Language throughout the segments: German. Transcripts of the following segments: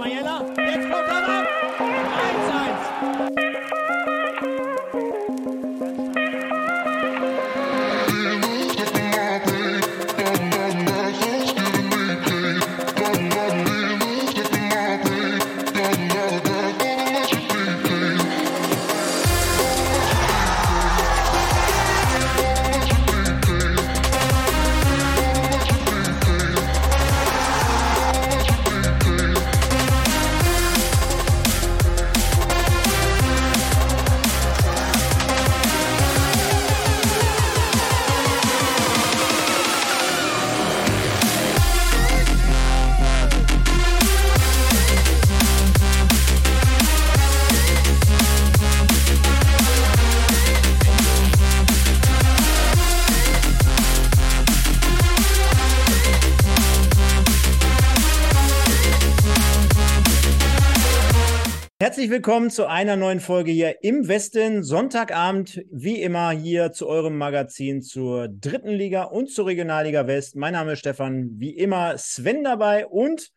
Mariela. Willkommen zu einer neuen Folge hier im Westen. Sonntagabend, wie immer, hier zu eurem Magazin zur dritten Liga und zur Regionalliga West. Mein Name ist Stefan, wie immer Sven dabei und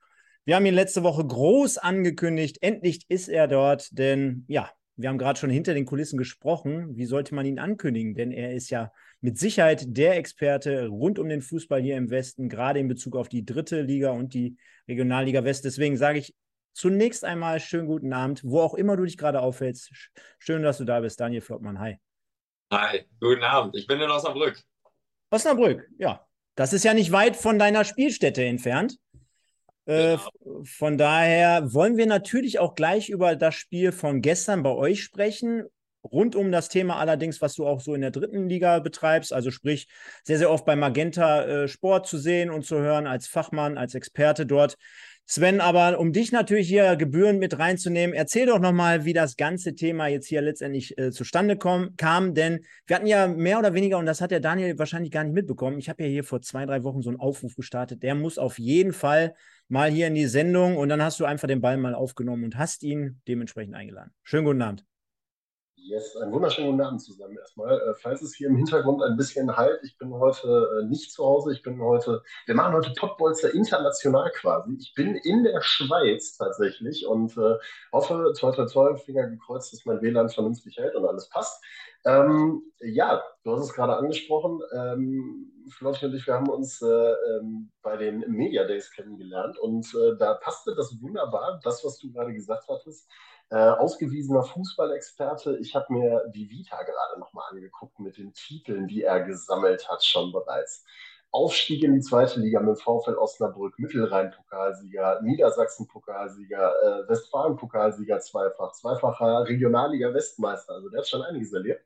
wir haben ihn letzte Woche groß angekündigt. Endlich ist er dort, denn ja, wir haben gerade schon hinter den Kulissen gesprochen. Wie sollte man ihn ankündigen? Denn er ist ja mit Sicherheit der Experte rund um den Fußball hier im Westen, gerade in Bezug auf die dritte Liga und die Regionalliga West. Deswegen sage ich Zunächst einmal schönen guten Abend, wo auch immer du dich gerade aufhältst. Schön, dass du da bist, Daniel Flottmann. Hi. Hi, guten Abend. Ich bin in Osnabrück. Osnabrück, ja. Das ist ja nicht weit von deiner Spielstätte entfernt. Äh, genau. von daher wollen wir natürlich auch gleich über das Spiel von gestern bei euch sprechen. Rund um das Thema allerdings, was du auch so in der dritten Liga betreibst, also sprich sehr, sehr oft bei Magenta äh, Sport zu sehen und zu hören als Fachmann, als Experte dort. Sven, aber um dich natürlich hier gebührend mit reinzunehmen, erzähl doch nochmal, wie das ganze Thema jetzt hier letztendlich äh, zustande komm, kam, denn wir hatten ja mehr oder weniger, und das hat der Daniel wahrscheinlich gar nicht mitbekommen, ich habe ja hier vor zwei, drei Wochen so einen Aufruf gestartet, der muss auf jeden Fall mal hier in die Sendung und dann hast du einfach den Ball mal aufgenommen und hast ihn dementsprechend eingeladen. Schönen guten Abend. Yes, einen wunderschönen guten Abend zusammen erstmal. Äh, falls es hier im Hintergrund ein bisschen halt, ich bin heute äh, nicht zu Hause, ich bin heute, wir machen heute Pottbolzer international quasi. Ich bin in der Schweiz tatsächlich und äh, hoffe, toi toi toi, Finger gekreuzt, dass mein WLAN vernünftig hält und alles passt. Ähm, ja, du hast es gerade angesprochen. Ähm, Flotti und ich, wir haben uns äh, ähm, bei den Media Days kennengelernt und äh, da passte das wunderbar, das, was du gerade gesagt hattest äh, ausgewiesener Fußballexperte. Ich habe mir die Vita gerade nochmal angeguckt mit den Titeln, die er gesammelt hat, schon bereits. Aufstieg in die zweite Liga mit VfL Osnabrück, Mittelrhein-Pokalsieger, Niedersachsen-Pokalsieger, äh, Westfalen-Pokalsieger zweifach, zweifacher Regionalliga-Westmeister. Also der hat schon einiges erlebt.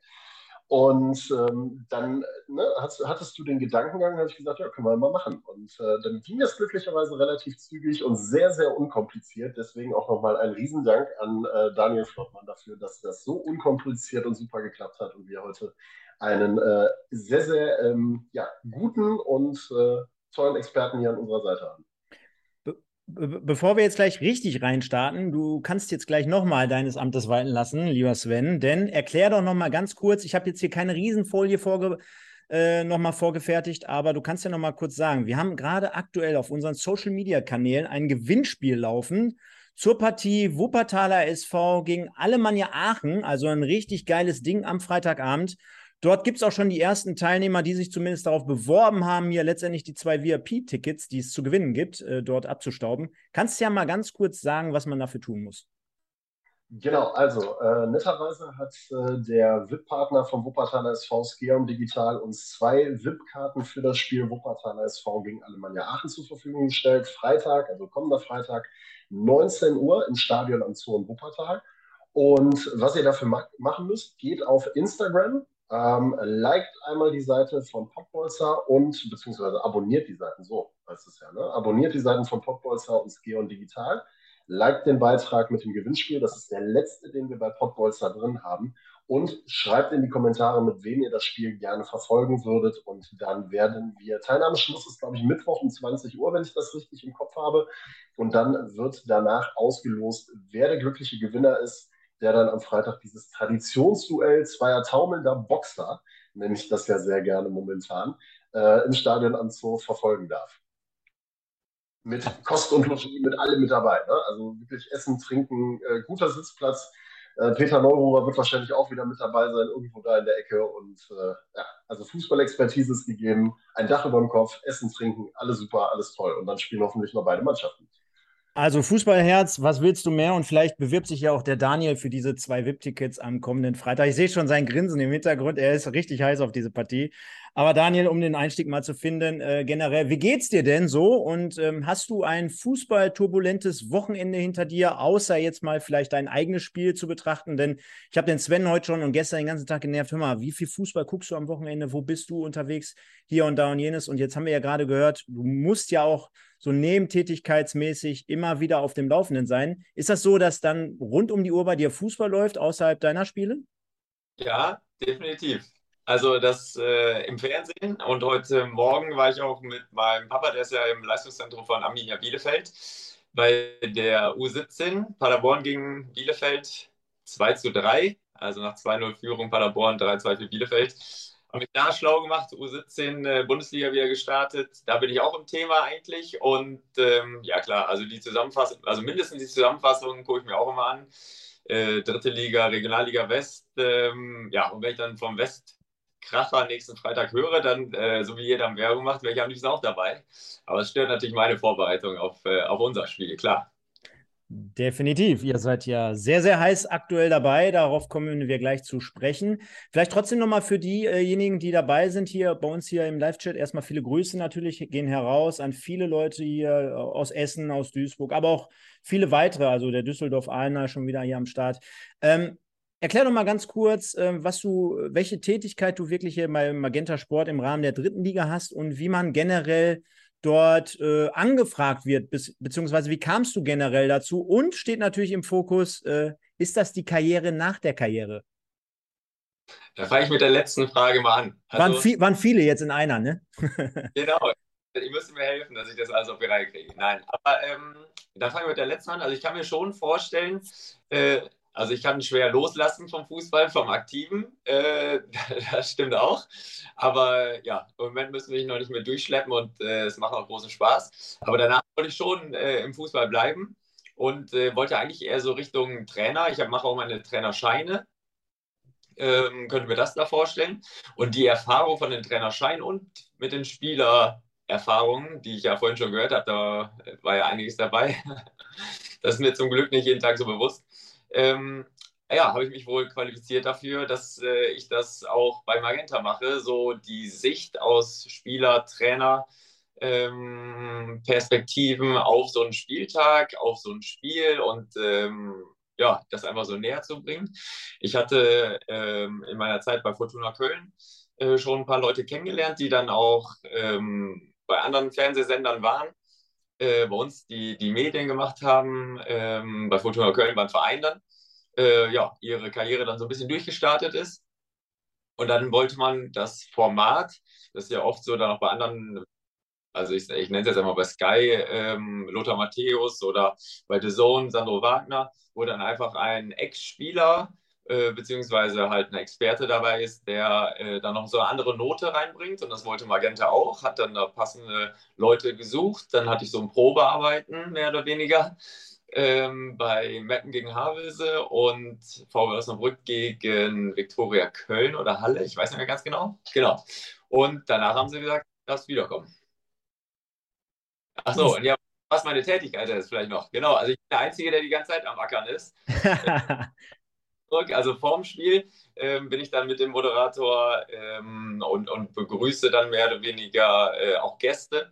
Und ähm, dann ne, hast, hattest du den Gedankengang, habe ich gesagt, ja, können wir mal machen. Und äh, dann ging das glücklicherweise relativ zügig und sehr, sehr unkompliziert. Deswegen auch nochmal ein Riesendank an äh, Daniel Flottmann dafür, dass das so unkompliziert und super geklappt hat und wir heute einen äh, sehr, sehr ähm, ja, guten und äh, tollen Experten hier an unserer Seite haben bevor wir jetzt gleich richtig reinstarten, du kannst jetzt gleich nochmal deines Amtes walten lassen, lieber Sven, denn erklär doch nochmal ganz kurz, ich habe jetzt hier keine Riesenfolie vorge äh, nochmal vorgefertigt, aber du kannst ja nochmal kurz sagen, wir haben gerade aktuell auf unseren Social-Media-Kanälen ein Gewinnspiel laufen zur Partie Wuppertaler SV gegen Alemannia Aachen, also ein richtig geiles Ding am Freitagabend. Dort gibt es auch schon die ersten Teilnehmer, die sich zumindest darauf beworben haben, hier letztendlich die zwei VIP-Tickets, die es zu gewinnen gibt, äh, dort abzustauben. Kannst du ja mal ganz kurz sagen, was man dafür tun muss? Genau, also äh, netterweise hat äh, der VIP-Partner vom Wuppertaler SV Skeum Digital uns zwei VIP-Karten für das Spiel Wuppertaler SV gegen Alemannia Aachen zur Verfügung gestellt. Freitag, also kommender Freitag, 19 Uhr im Stadion am Zoo in Wuppertal. Und was ihr dafür ma machen müsst, geht auf Instagram ähm, liked einmal die Seite von Popbolzer und beziehungsweise abonniert die Seiten, so heißt es ja, ne? Abonniert die Seiten von Popbolzer und Skeon Digital. Liked den Beitrag mit dem Gewinnspiel, das ist der letzte, den wir bei Popbolzer drin haben. Und schreibt in die Kommentare, mit wem ihr das Spiel gerne verfolgen würdet. Und dann werden wir, Teilnahmeschluss ist, glaube ich, Mittwoch um 20 Uhr, wenn ich das richtig im Kopf habe. Und dann wird danach ausgelost, wer der glückliche Gewinner ist der dann am Freitag dieses Traditionsduell zweier taumelnder Boxer, nenne ich das ja sehr gerne momentan, äh, im Stadion am Zoo verfolgen darf. mit Kost und Logis, mit allem mit dabei. Ne? Also wirklich Essen, Trinken, äh, guter Sitzplatz. Äh, Peter Neururer wird wahrscheinlich auch wieder mit dabei sein, irgendwo da in der Ecke. Und äh, ja, also Fußballexpertise ist gegeben, ein Dach über dem Kopf, Essen, Trinken, alles super, alles toll. Und dann spielen hoffentlich noch beide Mannschaften. Also Fußballherz, was willst du mehr? Und vielleicht bewirbt sich ja auch der Daniel für diese zwei VIP-Tickets am kommenden Freitag. Ich sehe schon sein Grinsen im Hintergrund. Er ist richtig heiß auf diese Partie. Aber Daniel, um den Einstieg mal zu finden, äh, generell, wie geht's dir denn so? Und ähm, hast du ein fußballturbulentes Wochenende hinter dir, außer jetzt mal vielleicht dein eigenes Spiel zu betrachten? Denn ich habe den Sven heute schon und gestern den ganzen Tag genervt. Hör mal, wie viel Fußball guckst du am Wochenende? Wo bist du unterwegs? Hier und da und jenes. Und jetzt haben wir ja gerade gehört, du musst ja auch so nebentätigkeitsmäßig immer wieder auf dem Laufenden sein. Ist das so, dass dann rund um die Uhr bei dir Fußball läuft, außerhalb deiner Spiele? Ja, definitiv. Also das äh, im Fernsehen und heute Morgen war ich auch mit meinem Papa, der ist ja im Leistungszentrum von Arminia Bielefeld, bei der U17 Paderborn gegen Bielefeld 2 zu 3, also nach 2-0 Führung Paderborn 3-2 für Bielefeld habe mich da schlau gemacht, U17 äh, Bundesliga wieder gestartet. Da bin ich auch im Thema eigentlich. Und ähm, ja klar, also die Zusammenfassung, also mindestens die Zusammenfassung gucke ich mir auch immer an. Äh, dritte Liga, Regionalliga West. Ähm, ja, und wenn ich dann vom Westkracher nächsten Freitag höre, dann, äh, so wie jeder Werbung macht, wäre ich am liebsten auch dabei. Aber es stört natürlich meine Vorbereitung auf, äh, auf unser Spiel, klar. Definitiv. Ihr seid ja sehr, sehr heiß aktuell dabei. Darauf kommen wir gleich zu sprechen. Vielleicht trotzdem nochmal für diejenigen, die dabei sind hier bei uns hier im Live-Chat. Erstmal viele Grüße natürlich gehen heraus an viele Leute hier aus Essen, aus Duisburg, aber auch viele weitere. Also der Düsseldorf-Aalener schon wieder hier am Start. Ähm, Erklär doch mal ganz kurz, äh, was du, welche Tätigkeit du wirklich hier bei Magenta Sport im Rahmen der dritten Liga hast und wie man generell dort äh, angefragt wird, bis, beziehungsweise wie kamst du generell dazu? Und steht natürlich im Fokus, äh, ist das die Karriere nach der Karriere? Da fange ich mit der letzten Frage mal an. Also, waren, viel, waren, viele jetzt in einer, ne? genau. Ich müsste mir helfen, dass ich das alles auf die Reihe kriege. Nein, aber ähm, da fange ich mit der letzten an. Also ich kann mir schon vorstellen, äh, also ich kann schwer loslassen vom Fußball, vom Aktiven. Äh, das stimmt auch. Aber ja, im Moment müssen wir ihn noch nicht mehr durchschleppen und äh, es macht auch großen Spaß. Aber danach wollte ich schon äh, im Fußball bleiben und äh, wollte eigentlich eher so Richtung Trainer. Ich mache auch meine Trainerscheine. Ähm, könnte mir das da vorstellen. Und die Erfahrung von den Trainerscheinen und mit den Spielererfahrungen, die ich ja vorhin schon gehört habe, da war ja einiges dabei. Das ist mir zum Glück nicht jeden Tag so bewusst ähm, ja, habe ich mich wohl qualifiziert dafür, dass äh, ich das auch bei Magenta mache. So die Sicht aus Spieler, Trainer, ähm, Perspektiven auf so einen Spieltag, auf so ein Spiel und ähm, ja, das einfach so näher zu bringen. Ich hatte ähm, in meiner Zeit bei Fortuna Köln äh, schon ein paar Leute kennengelernt, die dann auch ähm, bei anderen Fernsehsendern waren äh, bei uns die, die Medien gemacht haben, ähm, bei Fortuna Köln beim Verein dann, äh, ja, ihre Karriere dann so ein bisschen durchgestartet ist. Und dann wollte man das Format, das ist ja oft so dann auch bei anderen, also ich, ich nenne es jetzt einmal bei Sky, ähm, Lothar Matthäus oder bei The Zone, Sandro Wagner, wo dann einfach ein Ex-Spieler äh, beziehungsweise halt ein Experte dabei ist, der äh, dann noch so eine andere Note reinbringt. Und das wollte Magenta auch, hat dann da passende Leute gesucht. Dann hatte ich so ein Probearbeiten, mehr oder weniger, ähm, bei Metten gegen Havelse und VW Osnabrück gegen Viktoria Köln oder Halle, ich weiß nicht mehr ganz genau. Genau. Und danach haben sie gesagt, darfst wiederkommen. Achso, und ja, was meine Tätigkeit ist vielleicht noch. Genau, also ich bin der Einzige, der die ganze Zeit am Ackern ist. Also vorm Spiel ähm, bin ich dann mit dem Moderator ähm, und, und begrüße dann mehr oder weniger äh, auch Gäste.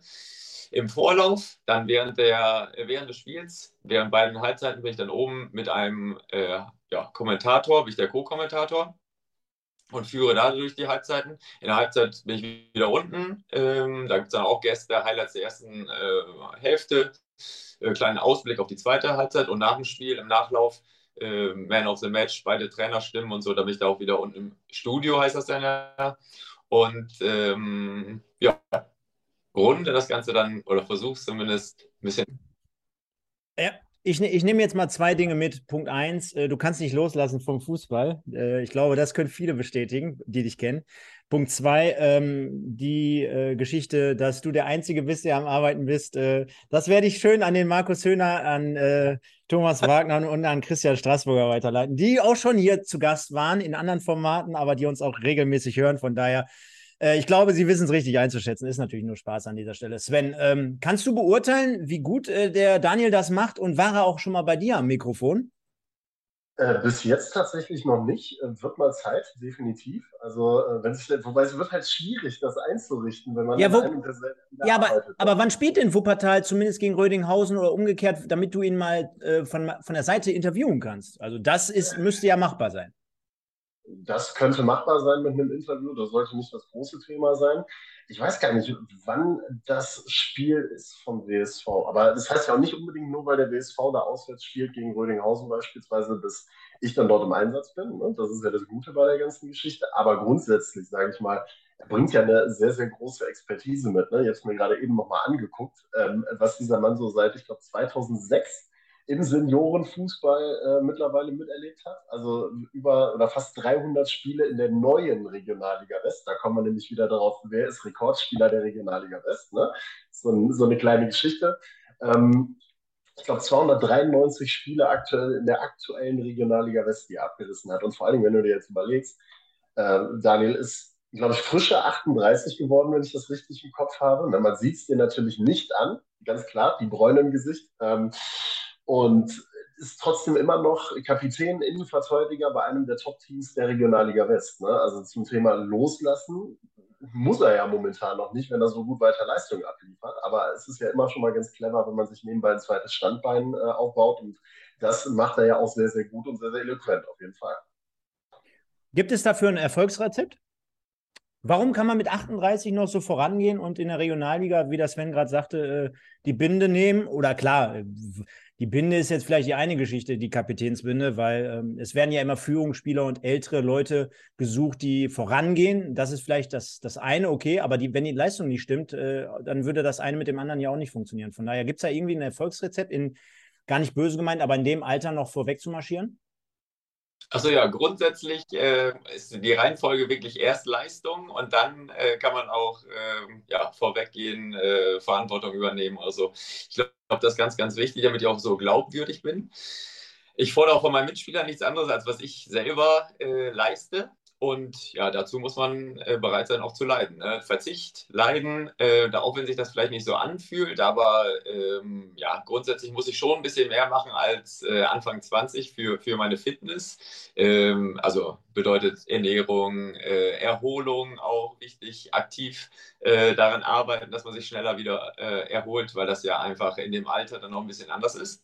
Im Vorlauf, dann während, der, während des Spiels, während beiden Halbzeiten bin ich dann oben mit einem äh, ja, Kommentator, bin ich der Co-Kommentator und führe dadurch die Halbzeiten. In der Halbzeit bin ich wieder unten. Ähm, da gibt es dann auch Gäste, Highlights der ersten äh, Hälfte, äh, kleinen Ausblick auf die zweite Halbzeit und nach dem Spiel im Nachlauf äh, Man of the Match, beide Trainerstimmen und so, da bin ich da auch wieder unten im Studio, heißt das dann ja. Und ähm, ja, runde das Ganze dann oder versuch's zumindest ein bisschen. Ja, ich, ne, ich nehme jetzt mal zwei Dinge mit. Punkt eins, äh, du kannst nicht loslassen vom Fußball. Äh, ich glaube, das können viele bestätigen, die dich kennen. Punkt zwei, ähm, die äh, Geschichte, dass du der Einzige bist, der am Arbeiten bist. Äh, das werde ich schön an den Markus Höhner, an äh, Thomas Wagner und an Christian Straßburger weiterleiten, die auch schon hier zu Gast waren in anderen Formaten, aber die uns auch regelmäßig hören. Von daher, äh, ich glaube, sie wissen es richtig einzuschätzen. Ist natürlich nur Spaß an dieser Stelle. Sven, ähm, kannst du beurteilen, wie gut äh, der Daniel das macht und war er auch schon mal bei dir am Mikrofon? Äh, bis jetzt tatsächlich noch nicht. Äh, wird mal Zeit, definitiv. Also, äh, wenn sich, wobei es wird halt schwierig, das einzurichten, wenn man ja, wo, ja aber, aber wann spielt denn Wuppertal zumindest gegen Rödinghausen oder umgekehrt, damit du ihn mal äh, von, von der Seite interviewen kannst? Also, das ist, müsste ja machbar sein. Das könnte machbar sein mit einem Interview. Das sollte nicht das große Thema sein ich weiß gar nicht, wann das Spiel ist vom WSV. Aber das heißt ja auch nicht unbedingt nur, weil der WSV da auswärts spielt gegen Rödinghausen beispielsweise, dass ich dann dort im Einsatz bin. Ne? Das ist ja das Gute bei der ganzen Geschichte. Aber grundsätzlich, sage ich mal, er bringt ja eine sehr, sehr große Expertise mit. Ne? Jetzt mir gerade eben nochmal angeguckt, ähm, was dieser Mann so seit, ich glaube, 2006 im Seniorenfußball äh, mittlerweile miterlebt hat. Also über oder fast 300 Spiele in der neuen Regionalliga West. Da kommen wir nämlich wieder darauf, wer ist Rekordspieler der Regionalliga West. Ne? So, so eine kleine Geschichte. Ähm, ich glaube, 293 Spiele aktuell in der aktuellen Regionalliga West, die er abgerissen hat. Und vor allem, wenn du dir jetzt überlegst, äh, Daniel ist, glaube ich, frische 38 geworden, wenn ich das richtig im Kopf habe. Na, man sieht es dir natürlich nicht an, ganz klar, die Bräune im Gesicht. Ähm, und ist trotzdem immer noch Kapitän, Innenverteidiger bei einem der Top-Teams der Regionalliga West. Ne? Also zum Thema Loslassen muss er ja momentan noch nicht, wenn er so gut weiter Leistung abliefert. Aber es ist ja immer schon mal ganz clever, wenn man sich nebenbei ein zweites Standbein äh, aufbaut. Und das macht er ja auch sehr, sehr gut und sehr, sehr eloquent auf jeden Fall. Gibt es dafür ein Erfolgsrezept? Warum kann man mit 38 noch so vorangehen und in der Regionalliga, wie das Sven gerade sagte, äh, die Binde nehmen? Oder klar, die Binde ist jetzt vielleicht die eine Geschichte, die Kapitänsbinde, weil ähm, es werden ja immer Führungsspieler und ältere Leute gesucht, die vorangehen. Das ist vielleicht das, das eine, okay, aber die, wenn die Leistung nicht stimmt, äh, dann würde das eine mit dem anderen ja auch nicht funktionieren. Von daher gibt es da irgendwie ein Erfolgsrezept, in, gar nicht böse gemeint, aber in dem Alter noch vorweg zu marschieren? Also ja, grundsätzlich äh, ist die Reihenfolge wirklich erst Leistung und dann äh, kann man auch äh, ja, vorweggehen, äh, Verantwortung übernehmen. Also ich glaube, das ist ganz, ganz wichtig, damit ich auch so glaubwürdig bin. Ich fordere auch von meinen Mitspielern nichts anderes, als was ich selber äh, leiste. Und ja, dazu muss man äh, bereit sein, auch zu leiden. Ne? Verzicht, Leiden, äh, auch wenn sich das vielleicht nicht so anfühlt, aber ähm, ja, grundsätzlich muss ich schon ein bisschen mehr machen als äh, Anfang 20 für, für meine Fitness. Ähm, also bedeutet Ernährung, äh, Erholung auch wichtig, aktiv äh, daran arbeiten, dass man sich schneller wieder äh, erholt, weil das ja einfach in dem Alter dann noch ein bisschen anders ist.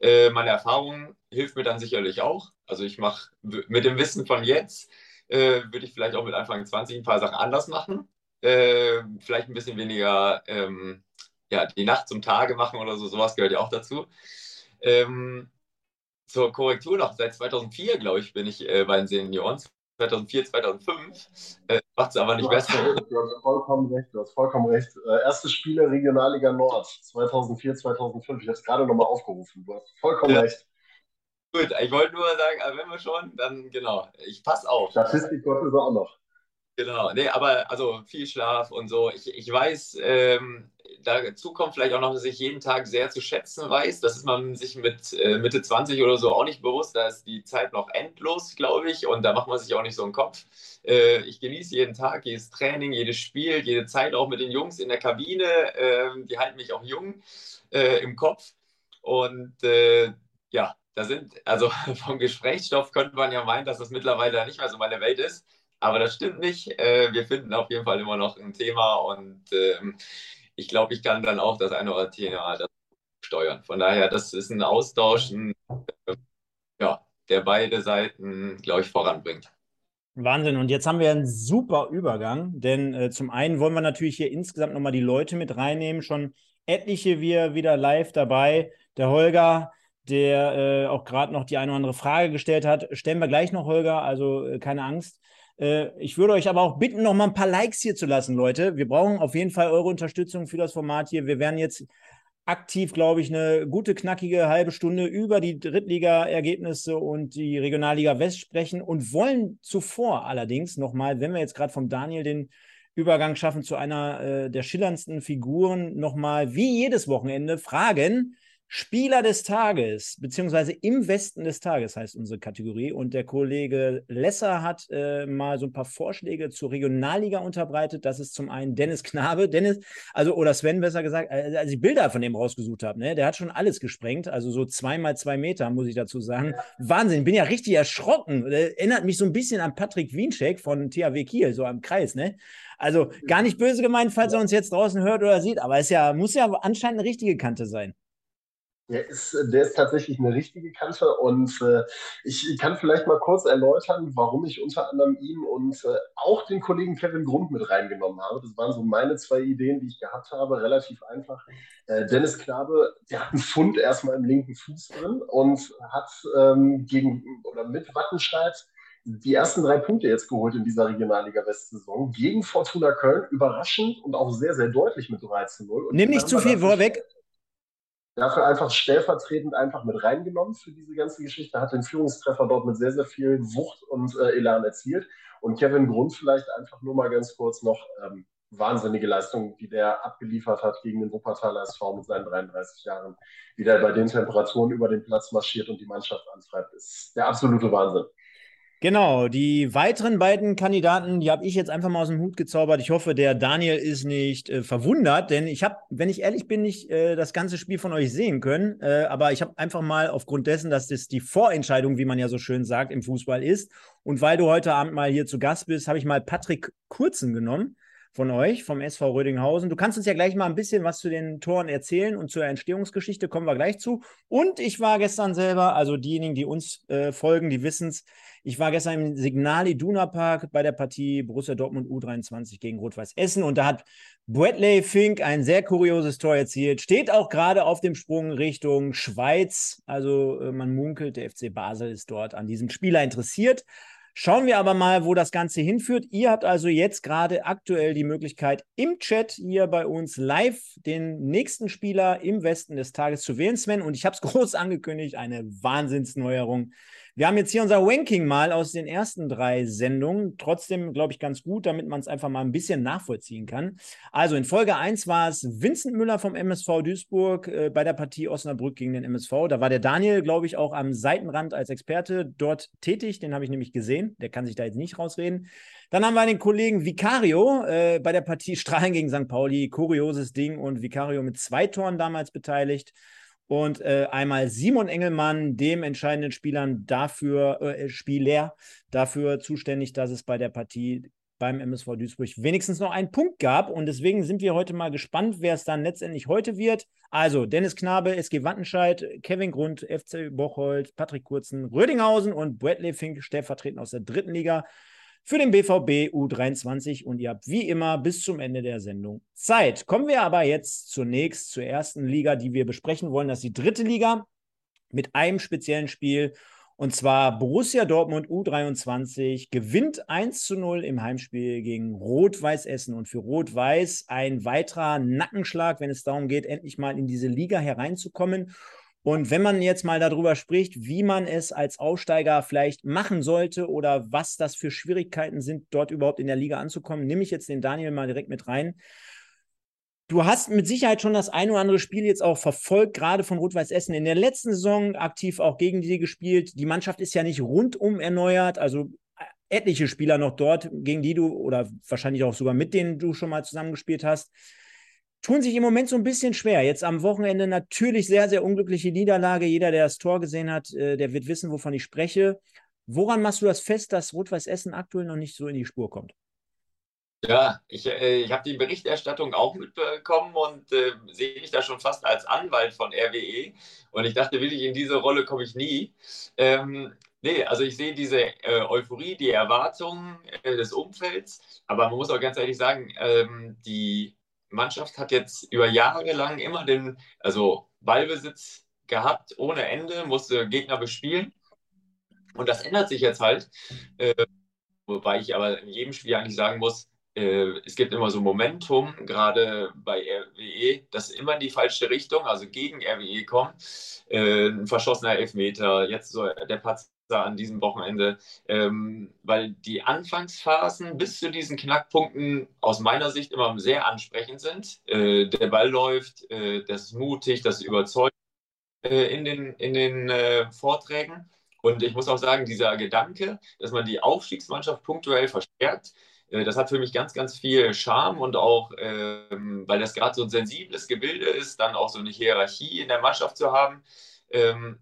meine Erfahrung hilft mir dann sicherlich auch. Also ich mache mit dem Wissen von jetzt, äh, würde ich vielleicht auch mit Anfang 20 ein paar Sachen anders machen. Äh, vielleicht ein bisschen weniger ähm, ja, die Nacht zum Tage machen oder so, sowas gehört ja auch dazu. Ähm, zur Korrektur noch, seit 2004, glaube ich, bin ich äh, bei den Senioren. 2004, 2005. Äh, Macht es aber nicht du besser. du hast vollkommen recht, du hast vollkommen recht. Äh, erste Spiele Regionalliga Nord, 2004, 2005. Ich habe es gerade nochmal aufgerufen. Du hast vollkommen ja. recht. Gut, ich wollte nur sagen, wenn wir schon, dann genau, ich passe auf. Statistik Gott ist auch noch. Genau, nee, aber also viel Schlaf und so. Ich, ich weiß, ähm, dazu kommt vielleicht auch noch, dass ich jeden Tag sehr zu schätzen weiß. Das ist man sich mit äh, Mitte 20 oder so auch nicht bewusst. Da ist die Zeit noch endlos, glaube ich, und da macht man sich auch nicht so einen Kopf. Äh, ich genieße jeden Tag, jedes Training, jedes Spiel, jede Zeit auch mit den Jungs in der Kabine. Äh, die halten mich auch jung äh, im Kopf. Und äh, ja, da sind, also vom Gesprächsstoff könnte man ja meinen, dass das mittlerweile nicht mehr so meine Welt ist. Aber das stimmt nicht. Äh, wir finden auf jeden Fall immer noch ein Thema und ähm, ich glaube, ich kann dann auch das eine oder andere Thema steuern. Von daher, das ist ein Austausch, äh, ja, der beide Seiten, glaube ich, voranbringt. Wahnsinn. Und jetzt haben wir einen super Übergang, denn äh, zum einen wollen wir natürlich hier insgesamt nochmal die Leute mit reinnehmen. Schon etliche wir wieder live dabei. Der Holger, der äh, auch gerade noch die eine oder andere Frage gestellt hat. Stellen wir gleich noch, Holger, also äh, keine Angst. Äh, ich würde euch aber auch bitten, noch mal ein paar Likes hier zu lassen, Leute. Wir brauchen auf jeden Fall eure Unterstützung für das Format hier. Wir werden jetzt aktiv, glaube ich, eine gute, knackige halbe Stunde über die Drittliga-Ergebnisse und die Regionalliga West sprechen und wollen zuvor allerdings nochmal, wenn wir jetzt gerade vom Daniel den Übergang schaffen zu einer äh, der schillerndsten Figuren, nochmal wie jedes Wochenende fragen, Spieler des Tages, beziehungsweise im Westen des Tages heißt unsere Kategorie. Und der Kollege Lesser hat äh, mal so ein paar Vorschläge zur Regionalliga unterbreitet. Das ist zum einen Dennis Knabe, Dennis, also oder Sven besser gesagt, äh, als ich Bilder von dem rausgesucht habe, ne, der hat schon alles gesprengt. Also so zweimal zwei Meter, muss ich dazu sagen. Wahnsinn, bin ja richtig erschrocken. Der erinnert mich so ein bisschen an Patrick Wienscheck von THW Kiel, so am Kreis, ne? Also gar nicht böse gemeint, falls er uns jetzt draußen hört oder sieht, aber es ja, muss ja anscheinend eine richtige Kante sein. Der ist, der ist tatsächlich eine richtige Kante und äh, ich kann vielleicht mal kurz erläutern, warum ich unter anderem ihn und äh, auch den Kollegen Kevin Grund mit reingenommen habe. Das waren so meine zwei Ideen, die ich gehabt habe, relativ einfach. Äh, Dennis Knabe, der hat einen Fund erstmal im linken Fuß drin und hat ähm, gegen oder mit Wattenscheid die ersten drei Punkte jetzt geholt in dieser Regionalliga West-Saison gegen Fortuna Köln, überraschend und auch sehr, sehr deutlich mit 3 zu 0. Nimm nicht zu viel vorweg dafür einfach stellvertretend einfach mit reingenommen für diese ganze Geschichte, hat den Führungstreffer dort mit sehr, sehr viel Wucht und äh, Elan erzielt. Und Kevin Grund vielleicht einfach nur mal ganz kurz noch ähm, wahnsinnige Leistung, die der abgeliefert hat gegen den Wuppertaler SV mit seinen 33 Jahren, wie der bei den Temperaturen über den Platz marschiert und die Mannschaft antreibt, ist der absolute Wahnsinn. Genau, die weiteren beiden Kandidaten, die habe ich jetzt einfach mal aus dem Hut gezaubert. Ich hoffe, der Daniel ist nicht äh, verwundert, denn ich habe, wenn ich ehrlich bin, nicht äh, das ganze Spiel von euch sehen können. Äh, aber ich habe einfach mal aufgrund dessen, dass das die Vorentscheidung, wie man ja so schön sagt, im Fußball ist. Und weil du heute Abend mal hier zu Gast bist, habe ich mal Patrick Kurzen genommen von euch, vom SV Rödinghausen. Du kannst uns ja gleich mal ein bisschen was zu den Toren erzählen und zur Entstehungsgeschichte kommen wir gleich zu. Und ich war gestern selber, also diejenigen, die uns äh, folgen, die wissen es, ich war gestern im Signal Iduna Park bei der Partie Borussia Dortmund U23 gegen Rot-Weiß Essen und da hat Bradley Fink ein sehr kurioses Tor erzielt, steht auch gerade auf dem Sprung Richtung Schweiz. Also äh, man munkelt, der FC Basel ist dort an diesem Spieler interessiert. Schauen wir aber mal, wo das Ganze hinführt. Ihr habt also jetzt gerade aktuell die Möglichkeit, im Chat hier bei uns live den nächsten Spieler im Westen des Tages zu wählen, Sven. Und ich habe es groß angekündigt, eine Wahnsinnsneuerung. Wir haben jetzt hier unser Ranking mal aus den ersten drei Sendungen. Trotzdem, glaube ich, ganz gut, damit man es einfach mal ein bisschen nachvollziehen kann. Also in Folge 1 war es Vincent Müller vom MSV Duisburg äh, bei der Partie Osnabrück gegen den MSV. Da war der Daniel, glaube ich, auch am Seitenrand als Experte dort tätig. Den habe ich nämlich gesehen. Der kann sich da jetzt nicht rausreden. Dann haben wir den Kollegen Vicario äh, bei der Partie Strahlen gegen St. Pauli. Kurioses Ding und Vicario mit zwei Toren damals beteiligt und äh, einmal Simon Engelmann, dem entscheidenden Spielern dafür, äh, Spieler, dafür zuständig, dass es bei der Partie beim MSV Duisburg wenigstens noch einen Punkt gab. Und deswegen sind wir heute mal gespannt, wer es dann letztendlich heute wird. Also Dennis Knabe, SG Wattenscheid, Kevin Grund, FC Bocholt, Patrick Kurzen, Rödinghausen und Bradley Fink, stellvertretend aus der dritten Liga für den BVB U23 und ihr habt wie immer bis zum Ende der Sendung Zeit. Kommen wir aber jetzt zunächst zur ersten Liga, die wir besprechen wollen. Das ist die dritte Liga mit einem speziellen Spiel. Und zwar Borussia Dortmund U23 gewinnt 1 zu 0 im Heimspiel gegen Rot-Weiß Essen. Und für Rot-Weiß ein weiterer Nackenschlag, wenn es darum geht, endlich mal in diese Liga hereinzukommen. Und wenn man jetzt mal darüber spricht, wie man es als Aufsteiger vielleicht machen sollte oder was das für Schwierigkeiten sind, dort überhaupt in der Liga anzukommen, nehme ich jetzt den Daniel mal direkt mit rein. Du hast mit Sicherheit schon das ein oder andere Spiel jetzt auch verfolgt, gerade von Rot-Weiß Essen. In der letzten Saison aktiv auch gegen die gespielt. Die Mannschaft ist ja nicht rundum erneuert, also etliche Spieler noch dort, gegen die du oder wahrscheinlich auch sogar mit denen du schon mal zusammengespielt hast tun sich im Moment so ein bisschen schwer. Jetzt am Wochenende natürlich sehr, sehr unglückliche Niederlage. Jeder, der das Tor gesehen hat, äh, der wird wissen, wovon ich spreche. Woran machst du das fest, dass Rot-Weiß Essen aktuell noch nicht so in die Spur kommt? Ja, ich, äh, ich habe die Berichterstattung auch mitbekommen und äh, sehe mich da schon fast als Anwalt von RWE. Und ich dachte wirklich, in diese Rolle komme ich nie. Ähm, nee, also ich sehe diese äh, Euphorie, die Erwartungen äh, des Umfelds. Aber man muss auch ganz ehrlich sagen, ähm, die Mannschaft hat jetzt über Jahre lang immer den also Ballbesitz gehabt, ohne Ende, musste Gegner bespielen. Und das ändert sich jetzt halt. Äh, wobei ich aber in jedem Spiel eigentlich sagen muss, äh, es gibt immer so Momentum, gerade bei RWE, dass immer in die falsche Richtung, also gegen RWE kommt. Äh, ein verschossener Elfmeter, jetzt so der Patzer an diesem Wochenende, ähm, weil die Anfangsphasen bis zu diesen Knackpunkten aus meiner Sicht immer sehr ansprechend sind. Äh, der Ball läuft, äh, das ist mutig, das ist überzeugend äh, in den, in den äh, Vorträgen. Und ich muss auch sagen, dieser Gedanke, dass man die Aufstiegsmannschaft punktuell verstärkt, äh, das hat für mich ganz, ganz viel Charme und auch, ähm, weil das gerade so ein sensibles Gebilde ist, dann auch so eine Hierarchie in der Mannschaft zu haben. Ähm,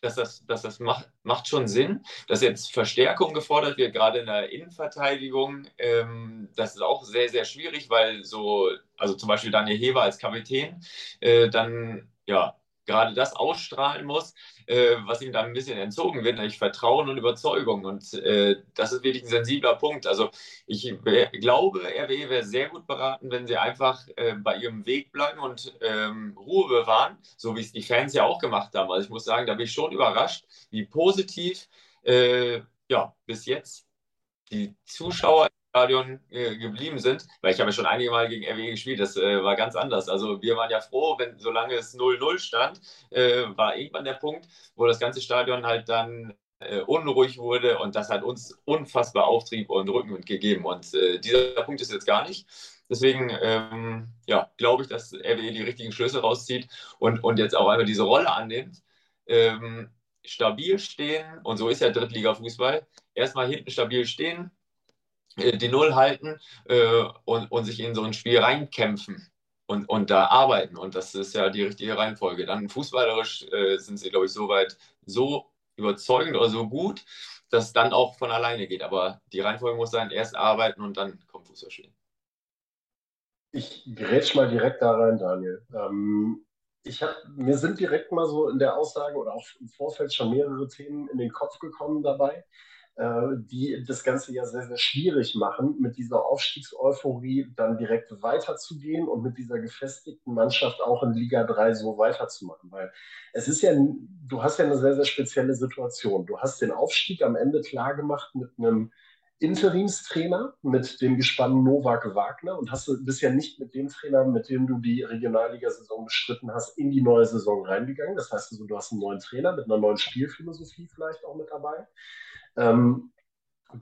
dass das, dass das macht, macht schon Sinn, dass jetzt Verstärkung gefordert wird, gerade in der Innenverteidigung. Ähm, das ist auch sehr, sehr schwierig, weil so, also zum Beispiel Daniel Heber als Kapitän, äh, dann ja gerade das ausstrahlen muss, äh, was ihm da ein bisschen entzogen wird, nämlich Vertrauen und Überzeugung. Und äh, das ist wirklich ein sensibler Punkt. Also ich glaube, RWE wäre sehr gut beraten, wenn sie einfach äh, bei ihrem Weg bleiben und ähm, Ruhe bewahren, so wie es die Fans ja auch gemacht haben. Also ich muss sagen, da bin ich schon überrascht, wie positiv äh, ja, bis jetzt die Zuschauer Stadion äh, geblieben sind, weil ich habe ja schon einige Mal gegen RWE gespielt, das äh, war ganz anders. Also wir waren ja froh, wenn solange es 0-0 stand, äh, war irgendwann der Punkt, wo das ganze Stadion halt dann äh, unruhig wurde und das hat uns unfassbar Auftrieb und Rückenwind gegeben und äh, dieser Punkt ist jetzt gar nicht. Deswegen ähm, ja, glaube ich, dass RWE die richtigen Schlüsse rauszieht und, und jetzt auch einmal diese Rolle annimmt. Ähm, stabil stehen, und so ist ja Drittliga-Fußball, erstmal hinten stabil stehen, die Null halten äh, und, und sich in so ein Spiel reinkämpfen und, und da arbeiten. Und das ist ja die richtige Reihenfolge. Dann fußballerisch äh, sind sie, glaube ich, soweit so überzeugend oder so gut, dass es dann auch von alleine geht. Aber die Reihenfolge muss sein, erst arbeiten und dann kommt Fußballspielen. Ich grätsch mal direkt da rein, Daniel. Ähm, ich hab, mir sind direkt mal so in der Aussage oder auch im Vorfeld schon mehrere Themen in den Kopf gekommen dabei. Äh, die das Ganze ja sehr, sehr schwierig machen, mit dieser Aufstiegseuphorie dann direkt weiterzugehen und mit dieser gefestigten Mannschaft auch in Liga 3 so weiterzumachen. Weil es ist ja, du hast ja eine sehr, sehr spezielle Situation. Du hast den Aufstieg am Ende klar gemacht mit einem Interimstrainer, mit dem Gespann Novak Wagner und hast du bisher nicht mit dem Trainer, mit dem du die Regionalligasaison bestritten hast, in die neue Saison reingegangen. Das heißt also, du hast einen neuen Trainer mit einer neuen Spielphilosophie vielleicht auch mit dabei. Ähm,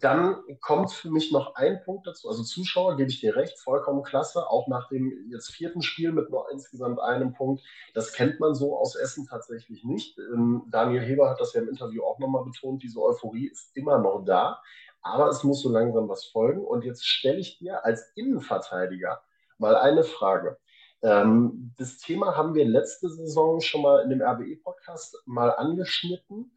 dann kommt für mich noch ein Punkt dazu. Also Zuschauer, gebe ich dir recht, vollkommen klasse. Auch nach dem jetzt vierten Spiel mit nur insgesamt einem Punkt. Das kennt man so aus Essen tatsächlich nicht. Ähm, Daniel Heber hat das ja im Interview auch nochmal betont. Diese Euphorie ist immer noch da. Aber es muss so langsam was folgen. Und jetzt stelle ich dir als Innenverteidiger mal eine Frage. Ähm, das Thema haben wir letzte Saison schon mal in dem RBE-Podcast mal angeschnitten.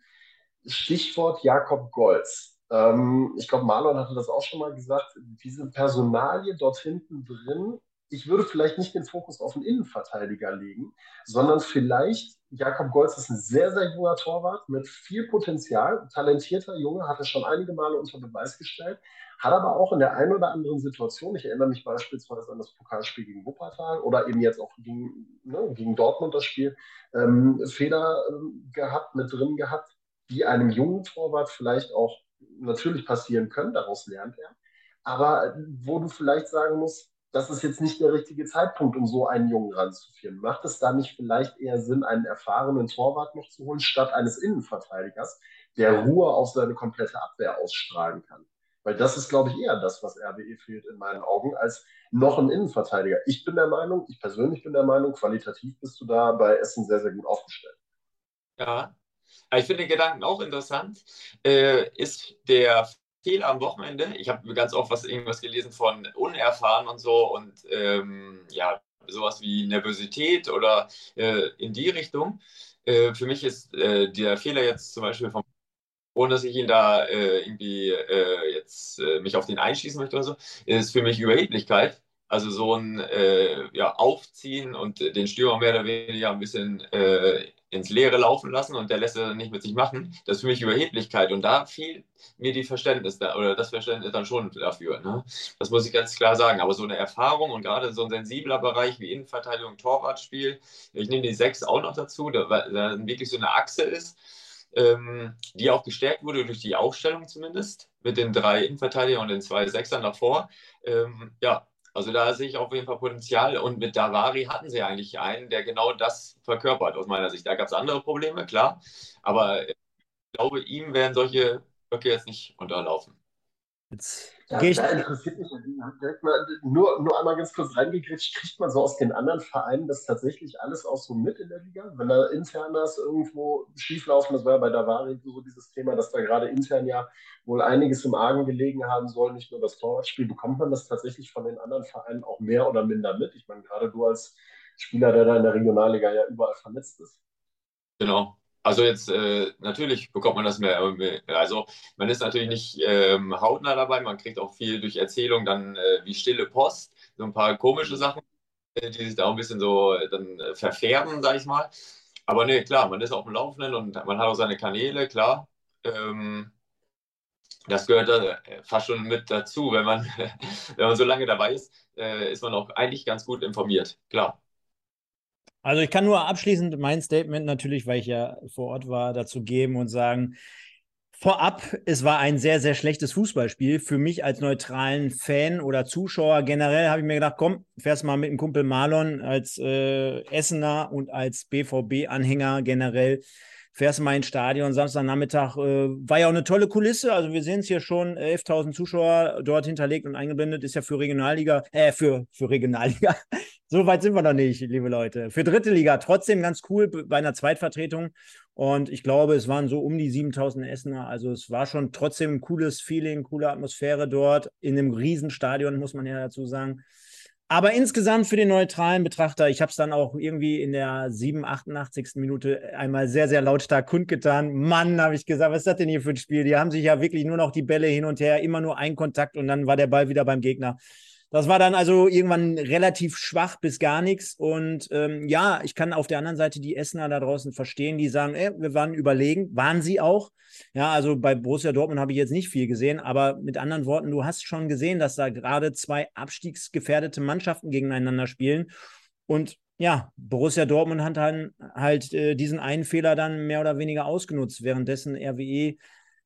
Stichwort Jakob Golz. Ähm, ich glaube, Marlon hatte das auch schon mal gesagt. Diese Personalie dort hinten drin, ich würde vielleicht nicht den Fokus auf den Innenverteidiger legen, sondern vielleicht, Jakob Golz ist ein sehr, sehr junger Torwart mit viel Potenzial, talentierter Junge, hat er schon einige Male unter Beweis gestellt, hat aber auch in der einen oder anderen Situation, ich erinnere mich beispielsweise an das Pokalspiel gegen Wuppertal oder eben jetzt auch gegen, ne, gegen Dortmund das Spiel, ähm, Fehler ähm, gehabt, mit drin gehabt, die einem jungen Torwart vielleicht auch natürlich passieren können, daraus lernt er. Aber wo du vielleicht sagen musst, das ist jetzt nicht der richtige Zeitpunkt, um so einen Jungen ranzuführen. Macht es da nicht vielleicht eher Sinn, einen erfahrenen Torwart noch zu holen, statt eines Innenverteidigers, der Ruhe auf seine komplette Abwehr ausstrahlen kann? Weil das ist, glaube ich, eher das, was RWE fehlt in meinen Augen, als noch ein Innenverteidiger. Ich bin der Meinung, ich persönlich bin der Meinung, qualitativ bist du da bei Essen sehr, sehr gut aufgestellt. Ja, ich finde den Gedanken auch interessant. Äh, ist der Fehler am Wochenende, ich habe ganz oft was irgendwas gelesen von unerfahren und so und ähm, ja, sowas wie Nervosität oder äh, in die Richtung. Äh, für mich ist äh, der Fehler jetzt zum Beispiel vom ohne dass ich ihn da äh, irgendwie äh, jetzt mich auf den einschießen möchte oder so, ist für mich Überheblichkeit. Also so ein ja, Aufziehen und den Stürmer mehr oder weniger ein bisschen ins Leere laufen lassen und der lässt es nicht mit sich machen. Das ist für mich Überheblichkeit und da fehlt mir die Verständnis da, oder das Verständnis dann schon dafür. Ne? Das muss ich ganz klar sagen. Aber so eine Erfahrung und gerade so ein sensibler Bereich wie Innenverteidigung, Torwartspiel, ich nehme die sechs auch noch dazu, da, da wirklich so eine Achse ist. ähm, die auch gestärkt wurde durch die Aufstellung zumindest, mit den drei Innenverteidigern und den zwei Sechsern davor. Ähm, ja, also da sehe ich auf jeden Fall Potenzial und mit Davari hatten sie eigentlich einen, der genau das verkörpert aus meiner Sicht. Da gab es andere Probleme, klar, aber ich glaube, ihm werden solche Böcke jetzt nicht unterlaufen. Jetzt ja, ich da interessiert mich direkt mal, nur, nur einmal ganz kurz reingegriffen, kriegt man so aus den anderen Vereinen das tatsächlich alles auch so mit in der Liga? Wenn da intern das irgendwo schieflaufen, das war ja bei Davari so dieses Thema, dass da gerade intern ja wohl einiges im Argen gelegen haben soll, nicht nur das Torwartspiel, bekommt man das tatsächlich von den anderen Vereinen auch mehr oder minder mit? Ich meine, gerade du als Spieler, der da in der Regionalliga ja überall vernetzt ist. Genau, also jetzt äh, natürlich bekommt man das mehr. Also man ist natürlich nicht ähm, hautnah dabei, man kriegt auch viel durch Erzählung dann äh, wie stille Post, so ein paar komische Sachen, äh, die sich da auch ein bisschen so äh, dann äh, verfärben, sag ich mal. Aber nee, klar, man ist auf dem Laufenden und man hat auch seine Kanäle, klar. Ähm, das gehört äh, fast schon mit dazu. Wenn man, wenn man so lange dabei ist, ist man auch eigentlich ganz gut informiert, klar. Also ich kann nur abschließend mein Statement natürlich, weil ich ja vor Ort war, dazu geben und sagen, vorab, es war ein sehr, sehr schlechtes Fußballspiel. Für mich als neutralen Fan oder Zuschauer generell habe ich mir gedacht, komm, fährst mal mit dem Kumpel Marlon als äh, Essener und als BVB-Anhänger generell fährst mal ins Stadion, Samstagnachmittag, äh, war ja auch eine tolle Kulisse, also wir sehen es hier schon, 11.000 Zuschauer dort hinterlegt und eingeblendet, ist ja für Regionalliga, äh, für, für Regionalliga, so weit sind wir noch nicht, liebe Leute. Für dritte Liga trotzdem ganz cool bei einer Zweitvertretung. Und ich glaube, es waren so um die 7.000 Essener, also es war schon trotzdem ein cooles Feeling, coole Atmosphäre dort, in einem Riesenstadion, muss man ja dazu sagen. Aber insgesamt für den neutralen Betrachter, ich habe es dann auch irgendwie in der 7, 88. Minute einmal sehr, sehr lautstark kundgetan. Mann, habe ich gesagt, was ist das denn hier für ein Spiel? Die haben sich ja wirklich nur noch die Bälle hin und her, immer nur ein Kontakt und dann war der Ball wieder beim Gegner. Das war dann also irgendwann relativ schwach bis gar nichts. Und ähm, ja, ich kann auf der anderen Seite die Essener da draußen verstehen, die sagen, ey, wir waren überlegen, waren sie auch. Ja, also bei Borussia Dortmund habe ich jetzt nicht viel gesehen, aber mit anderen Worten, du hast schon gesehen, dass da gerade zwei abstiegsgefährdete Mannschaften gegeneinander spielen. Und ja, Borussia Dortmund hat dann halt äh, diesen einen Fehler dann mehr oder weniger ausgenutzt, währenddessen RWE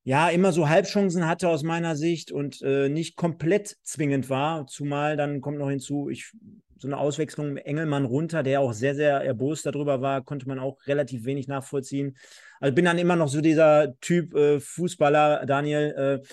ja, immer so Halbchancen hatte aus meiner Sicht und äh, nicht komplett zwingend war. Zumal dann kommt noch hinzu, ich, so eine Auswechslung Engelmann runter, der auch sehr, sehr erbost darüber war, konnte man auch relativ wenig nachvollziehen. Also bin dann immer noch so dieser Typ äh, Fußballer, Daniel, äh,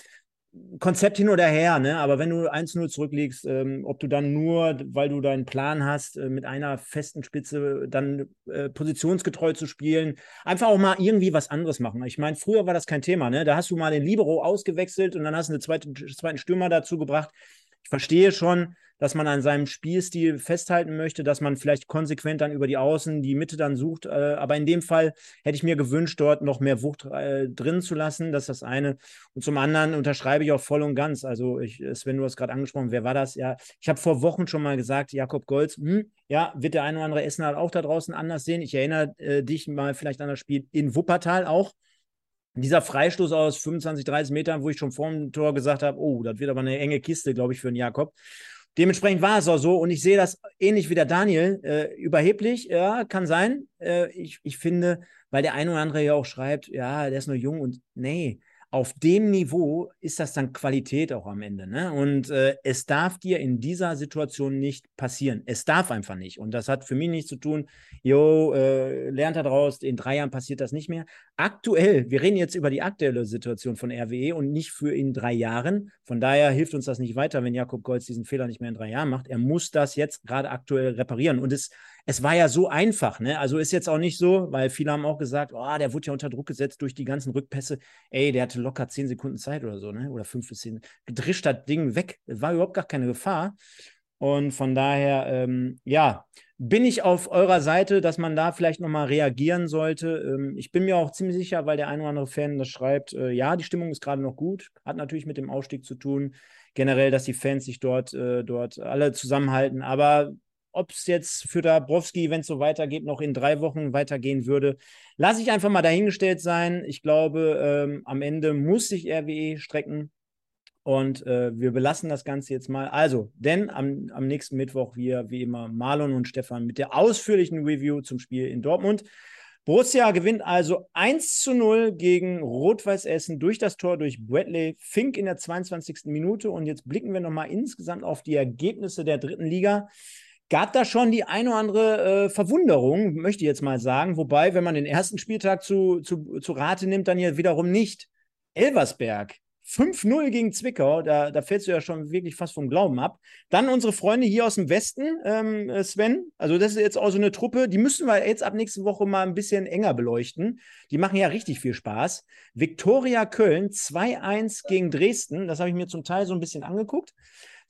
Konzept hin oder her, ne? aber wenn du 1-0 zurückliegst, ähm, ob du dann nur, weil du deinen Plan hast, äh, mit einer festen Spitze dann äh, positionsgetreu zu spielen, einfach auch mal irgendwie was anderes machen. Ich meine, früher war das kein Thema, ne? da hast du mal den Libero ausgewechselt und dann hast du einen zweiten, zweiten Stürmer dazu gebracht. Ich verstehe schon, dass man an seinem Spielstil festhalten möchte, dass man vielleicht konsequent dann über die Außen die Mitte dann sucht. Äh, aber in dem Fall hätte ich mir gewünscht, dort noch mehr Wucht äh, drin zu lassen. Das ist das eine. Und zum anderen unterschreibe ich auch voll und ganz. Also, ich, Sven, du hast gerade angesprochen, wer war das? Ja, ich habe vor Wochen schon mal gesagt, Jakob Golz, hm, ja, wird der eine oder andere Essener auch da draußen anders sehen. Ich erinnere äh, dich mal vielleicht an das Spiel in Wuppertal auch dieser Freistoß aus 25, 30 Metern, wo ich schon vor dem Tor gesagt habe, oh, das wird aber eine enge Kiste, glaube ich, für den Jakob. Dementsprechend war es auch so und ich sehe das ähnlich wie der Daniel, äh, überheblich, ja, kann sein. Äh, ich, ich finde, weil der eine oder andere ja auch schreibt, ja, der ist nur jung und nee, auf dem Niveau ist das dann Qualität auch am Ende. Ne? Und äh, es darf dir in dieser Situation nicht passieren. Es darf einfach nicht. Und das hat für mich nichts zu tun, jo, äh, lernt da draus, in drei Jahren passiert das nicht mehr. Aktuell, wir reden jetzt über die aktuelle Situation von RWE und nicht für in drei Jahren. Von daher hilft uns das nicht weiter, wenn Jakob Golz diesen Fehler nicht mehr in drei Jahren macht. Er muss das jetzt gerade aktuell reparieren. Und es es war ja so einfach, ne? Also ist jetzt auch nicht so, weil viele haben auch gesagt, oh, der wurde ja unter Druck gesetzt durch die ganzen Rückpässe. Ey, der hatte locker zehn Sekunden Zeit oder so, ne? Oder fünf bis zehn. Drischt das Ding weg. Es war überhaupt gar keine Gefahr. Und von daher, ähm, ja, bin ich auf eurer Seite, dass man da vielleicht nochmal reagieren sollte. Ähm, ich bin mir auch ziemlich sicher, weil der ein oder andere Fan das schreibt, äh, ja, die Stimmung ist gerade noch gut, hat natürlich mit dem Ausstieg zu tun. Generell, dass die Fans sich dort, äh, dort alle zusammenhalten. Aber ob es jetzt für Dabrowski, wenn es so weitergeht, noch in drei Wochen weitergehen würde, lasse ich einfach mal dahingestellt sein. Ich glaube, ähm, am Ende muss sich RWE strecken. Und äh, wir belassen das Ganze jetzt mal. Also, denn am, am nächsten Mittwoch wir, wie immer, Marlon und Stefan mit der ausführlichen Review zum Spiel in Dortmund. Borussia gewinnt also 1 zu 0 gegen Rot-Weiß Essen durch das Tor durch Bradley Fink in der 22. Minute. Und jetzt blicken wir nochmal insgesamt auf die Ergebnisse der dritten Liga. Gab da schon die eine oder andere äh, Verwunderung, möchte ich jetzt mal sagen. Wobei, wenn man den ersten Spieltag zu, zu, zu Rate nimmt, dann hier wiederum nicht. Elversberg 5-0 gegen Zwickau, da, da fällst du ja schon wirklich fast vom Glauben ab. Dann unsere Freunde hier aus dem Westen, ähm, äh, Sven. Also, das ist jetzt auch so eine Truppe, die müssen wir jetzt ab nächste Woche mal ein bisschen enger beleuchten. Die machen ja richtig viel Spaß. Viktoria Köln 2-1 gegen Dresden, das habe ich mir zum Teil so ein bisschen angeguckt.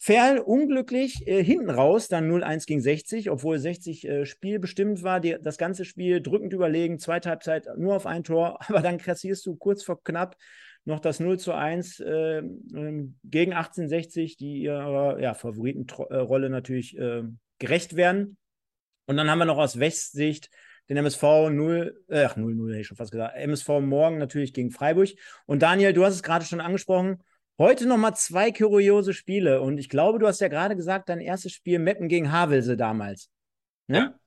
Ferl unglücklich äh, hinten raus, dann 0-1 gegen 60, obwohl 60 äh, Spiel bestimmt war. Die, das ganze Spiel drückend überlegen, zweite Halbzeit nur auf ein Tor, aber dann kassierst du kurz vor knapp noch das 0 zu 1 äh, ähm, gegen 1860, die ihrer ja, Favoritenrolle natürlich äh, gerecht werden. Und dann haben wir noch aus Westsicht den MSV 0, äh, ach 0-0 hätte ich schon fast gesagt, MSV morgen natürlich gegen Freiburg. Und Daniel, du hast es gerade schon angesprochen, heute nochmal zwei kuriose Spiele. Und ich glaube, du hast ja gerade gesagt, dein erstes Spiel Meppen gegen Havelse damals. Ne? Ja,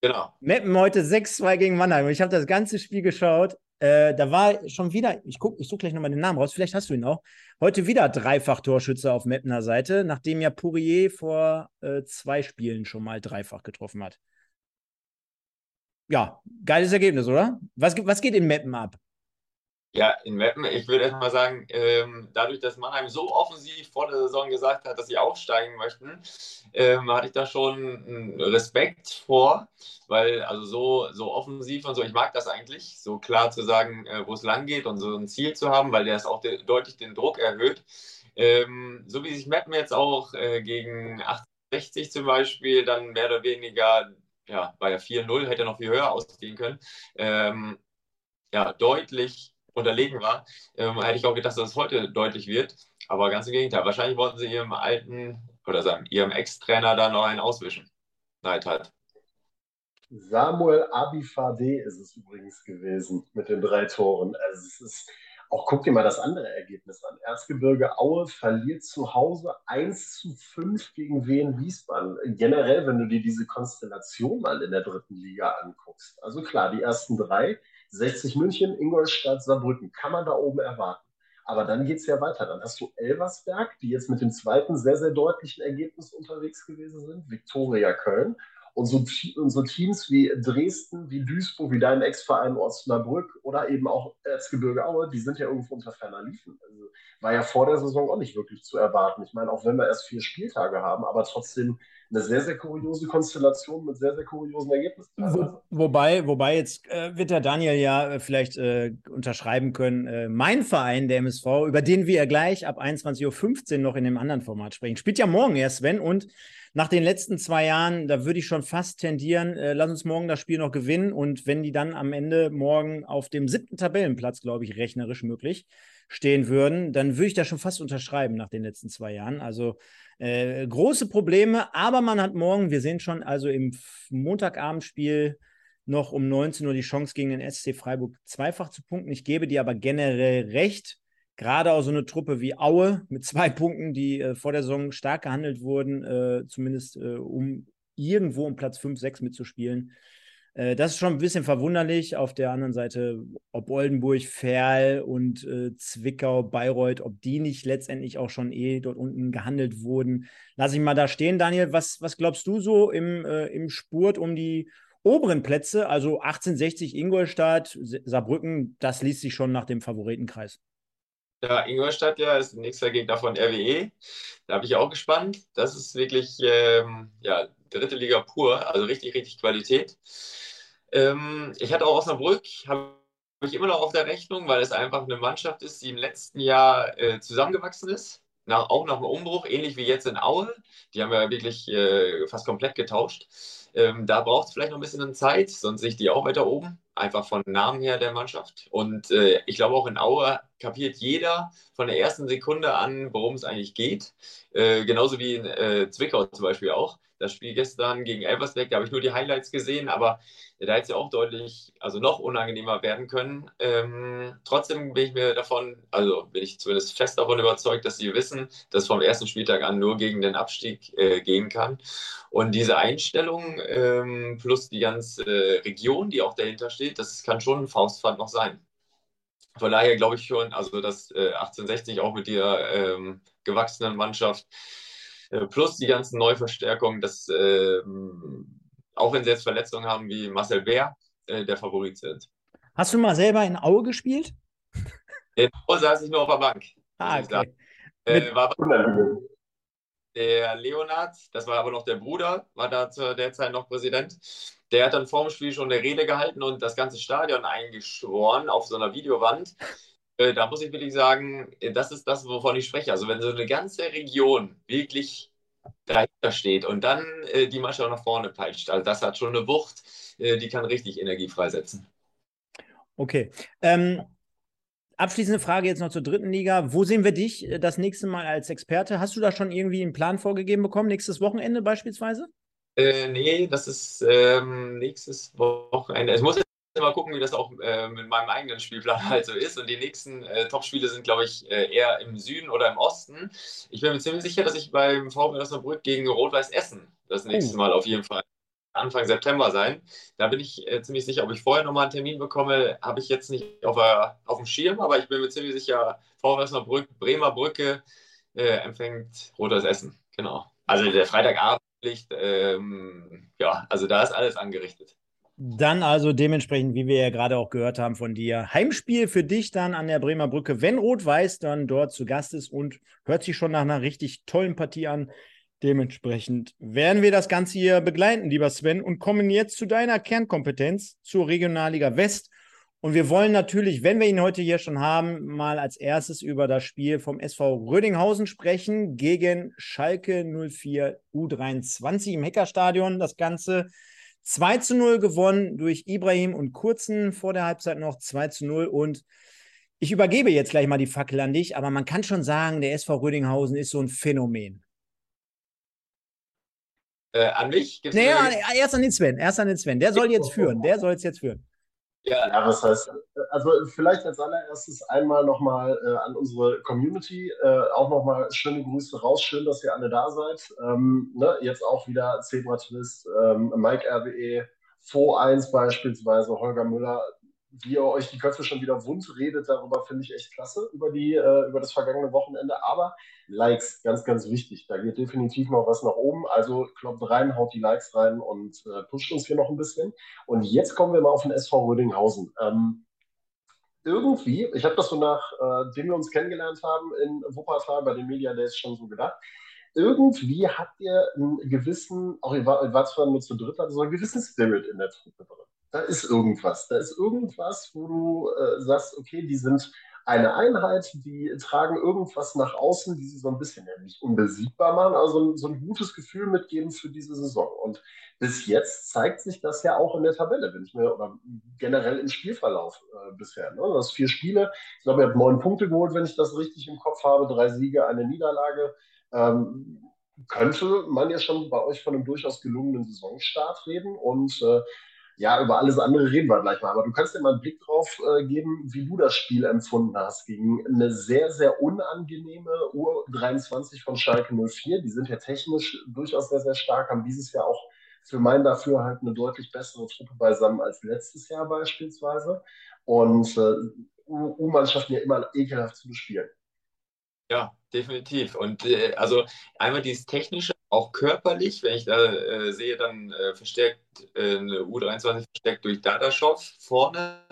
genau. Meppen heute 6-2 gegen Mannheim. Ich habe das ganze Spiel geschaut. Äh, da war schon wieder, ich gucke ich such gleich nochmal den Namen raus, vielleicht hast du ihn auch. Heute wieder Dreifach-Torschütze auf Meppner Seite, nachdem ja Pourier vor äh, zwei Spielen schon mal dreifach getroffen hat. Ja, geiles Ergebnis, oder? Was, was geht in Meppen ab? Ja, in Meppen, ich würde erstmal sagen, ähm, dadurch, dass Mannheim so offensiv vor der Saison gesagt hat, dass sie aufsteigen möchten, ähm, hatte ich da schon Respekt vor, weil also so, so offensiv und so, ich mag das eigentlich, so klar zu sagen, äh, wo es lang geht und so ein Ziel zu haben, weil der es auch de deutlich den Druck erhöht. Ähm, so wie sich Meppen jetzt auch äh, gegen 68 zum Beispiel dann mehr oder weniger, ja, bei ja 4-0, hätte noch viel höher ausgehen können, ähm, ja, deutlich unterlegen war, ähm, hätte ich auch gedacht, dass es heute deutlich wird. Aber ganz im Gegenteil. Wahrscheinlich wollten sie ihrem alten oder sagen, ihrem Ex-Trainer da noch einen auswischen. Neid halt. Samuel Abifade ist es übrigens gewesen mit den drei Toren. Also es ist auch guck dir mal das andere Ergebnis an. Erzgebirge Aue verliert zu Hause 1 zu 5 gegen Wien Wiesbaden. Generell, wenn du dir diese Konstellation mal in der dritten Liga anguckst. Also klar, die ersten drei 60 München, Ingolstadt, Saarbrücken. Kann man da oben erwarten. Aber dann geht es ja weiter. Dann hast du Elversberg, die jetzt mit dem zweiten sehr, sehr deutlichen Ergebnis unterwegs gewesen sind. Viktoria Köln. Und so, und so, Teams wie Dresden, wie Duisburg, wie dein Ex-Verein Osnabrück oder eben auch Erzgebirge Aue, die sind ja irgendwo unter ferner Liefen. Also war ja vor der Saison auch nicht wirklich zu erwarten. Ich meine, auch wenn wir erst vier Spieltage haben, aber trotzdem eine sehr, sehr kuriose Konstellation mit sehr, sehr kuriosen Ergebnissen. Wo, wobei, wobei jetzt äh, wird der Daniel ja äh, vielleicht äh, unterschreiben können, äh, mein Verein, der MSV, über den wir ja gleich ab 21.15 Uhr noch in dem anderen Format sprechen, spielt ja morgen erst, Sven, und nach den letzten zwei Jahren, da würde ich schon fast tendieren, äh, lass uns morgen das Spiel noch gewinnen und wenn die dann am Ende morgen auf dem siebten Tabellenplatz, glaube ich, rechnerisch möglich stehen würden, dann würde ich da schon fast unterschreiben nach den letzten zwei Jahren. Also äh, große Probleme, aber man hat morgen, wir sehen schon, also im Montagabendspiel noch um 19 Uhr die Chance gegen den SC Freiburg zweifach zu punkten. Ich gebe dir aber generell recht. Gerade auch so eine Truppe wie Aue mit zwei Punkten, die äh, vor der Saison stark gehandelt wurden, äh, zumindest äh, um irgendwo um Platz 5, 6 mitzuspielen. Äh, das ist schon ein bisschen verwunderlich. Auf der anderen Seite, ob Oldenburg, Ferl und äh, Zwickau, Bayreuth, ob die nicht letztendlich auch schon eh dort unten gehandelt wurden. Lass ich mal da stehen. Daniel, was, was glaubst du so im, äh, im Spurt um die oberen Plätze? Also 1860 Ingolstadt, Saarbrücken, das liest sich schon nach dem Favoritenkreis. Ja, Ingolstadt ja ist nächster Gegner von RWE. Da bin ich auch gespannt. Das ist wirklich ähm, ja, dritte Liga pur, also richtig, richtig Qualität. Ähm, ich hatte auch Osnabrück, habe ich immer noch auf der Rechnung, weil es einfach eine Mannschaft ist, die im letzten Jahr äh, zusammengewachsen ist. Nach, auch nach einem Umbruch, ähnlich wie jetzt in Aue. Die haben ja wirklich äh, fast komplett getauscht. Ähm, da braucht es vielleicht noch ein bisschen Zeit, sonst sehe ich die auch weiter oben. Einfach von Namen her der Mannschaft. Und äh, ich glaube auch in Aue kapiert jeder von der ersten Sekunde an, worum es eigentlich geht. Äh, genauso wie in äh, Zwickau zum Beispiel auch das Spiel gestern gegen Elversberg, da habe ich nur die Highlights gesehen, aber da hätte es ja auch deutlich, also noch unangenehmer werden können. Ähm, trotzdem bin ich mir davon, also bin ich zumindest fest davon überzeugt, dass sie wissen, dass vom ersten Spieltag an nur gegen den Abstieg äh, gehen kann. Und diese Einstellung ähm, plus die ganze äh, Region, die auch dahinter steht, das kann schon ein Faustpfand noch sein. Von daher glaube ich schon, also dass äh, 1860 auch mit der ähm, gewachsenen Mannschaft plus die ganzen Neuverstärkungen, dass äh, auch wenn sie jetzt Verletzungen haben wie Marcel Bär, äh, der Favorit sind. Hast du mal selber in Aue gespielt? In Aue saß ich nur auf der Bank. Ah, okay. Äh, war der Leonard, das war aber noch der Bruder, war da zu der Zeit noch Präsident. Der hat dann vor dem Spiel schon eine Rede gehalten und das ganze Stadion eingeschworen auf so einer Videowand. Äh, da muss ich wirklich sagen, äh, das ist das, wovon ich spreche. Also wenn so eine ganze Region wirklich dahinter steht und dann äh, die Mannschaft nach vorne peitscht, also das hat schon eine Wucht, äh, die kann richtig Energie freisetzen. Okay. Ähm, abschließende Frage jetzt noch zur dritten Liga. Wo sehen wir dich äh, das nächste Mal als Experte? Hast du da schon irgendwie einen Plan vorgegeben bekommen, nächstes Wochenende beispielsweise? Äh, nee, das ist ähm, nächstes Wochenende. Es muss mal gucken, wie das auch äh, mit meinem eigenen Spielplan halt so ist. Und die nächsten äh, Top-Spiele sind, glaube ich, äh, eher im Süden oder im Osten. Ich bin mir ziemlich sicher, dass ich beim VfB Osnabrück gegen Rot-Weiß Essen das nächste oh. Mal auf jeden Fall Anfang September sein. Da bin ich äh, ziemlich sicher, ob ich vorher nochmal einen Termin bekomme, habe ich jetzt nicht auf, auf dem Schirm, aber ich bin mir ziemlich sicher, VfB Osnabrück, Bremer Brücke äh, empfängt Rot-Weiß Essen. Genau. Also der Freitagabend, ähm, ja, also da ist alles angerichtet. Dann also dementsprechend, wie wir ja gerade auch gehört haben von dir, Heimspiel für dich dann an der Bremer Brücke, wenn Rot-Weiß dann dort zu Gast ist und hört sich schon nach einer richtig tollen Partie an. Dementsprechend werden wir das Ganze hier begleiten, lieber Sven, und kommen jetzt zu deiner Kernkompetenz, zur Regionalliga West. Und wir wollen natürlich, wenn wir ihn heute hier schon haben, mal als erstes über das Spiel vom SV Rödinghausen sprechen gegen Schalke 04 U23 im Heckerstadion. Das Ganze 2 zu 0 gewonnen durch Ibrahim und Kurzen vor der Halbzeit noch 2 zu 0 und ich übergebe jetzt gleich mal die Fackel an dich, aber man kann schon sagen, der SV Rödinghausen ist so ein Phänomen. Äh, an mich? Gibt's nee, erst an den Sven, erst an den Sven. Der soll jetzt führen, der soll es jetzt führen. Ja, ja, was heißt, also vielleicht als allererstes einmal nochmal äh, an unsere Community, äh, auch nochmal schöne Grüße raus, schön, dass ihr alle da seid. Ähm, ne, jetzt auch wieder Zebra Twist, ähm, Mike RWE, Fo 1 beispielsweise, Holger Müller, wie ihr euch die Köpfe schon wieder wund redet, darüber finde ich echt klasse, über, die, äh, über das vergangene Wochenende. Aber Likes, ganz, ganz wichtig. Da geht definitiv noch was nach oben. Also klopft rein, haut die Likes rein und äh, pusht uns hier noch ein bisschen. Und jetzt kommen wir mal auf den SV Rödinghausen. Ähm, irgendwie, ich habe das so nachdem äh, wir uns kennengelernt haben in Wuppertal bei den Media Days schon so gedacht, irgendwie habt ihr einen gewissen, auch ihr wart, wart zwar nur zu dritt, aber so einen gewissen Spirit in der Truppe drin da ist irgendwas. Da ist irgendwas, wo du äh, sagst, okay, die sind eine Einheit, die tragen irgendwas nach außen, die sie so ein bisschen ja nicht unbesiegbar machen, also so ein gutes Gefühl mitgeben für diese Saison. Und bis jetzt zeigt sich das ja auch in der Tabelle, wenn ich mir, oder generell im Spielverlauf äh, bisher. Ne? Das vier Spiele, ich glaube, ihr habt neun Punkte geholt, wenn ich das richtig im Kopf habe, drei Siege, eine Niederlage. Ähm, könnte man ja schon bei euch von einem durchaus gelungenen Saisonstart reden und äh, ja, über alles andere reden wir gleich mal. Aber du kannst dir mal einen Blick drauf äh, geben, wie du das Spiel empfunden hast gegen eine sehr, sehr unangenehme U23 von Schalke 04. Die sind ja technisch durchaus sehr, sehr stark, haben dieses Jahr auch für mein Dafürhalten eine deutlich bessere Truppe beisammen als letztes Jahr beispielsweise. Und äh, U-Mannschaften ja immer ekelhaft zu bespielen. Ja, definitiv. Und äh, also einmal dieses technische, auch körperlich, wenn ich da äh, sehe, dann äh, verstärkt äh, eine U23 verstärkt durch Dadaschow vorne,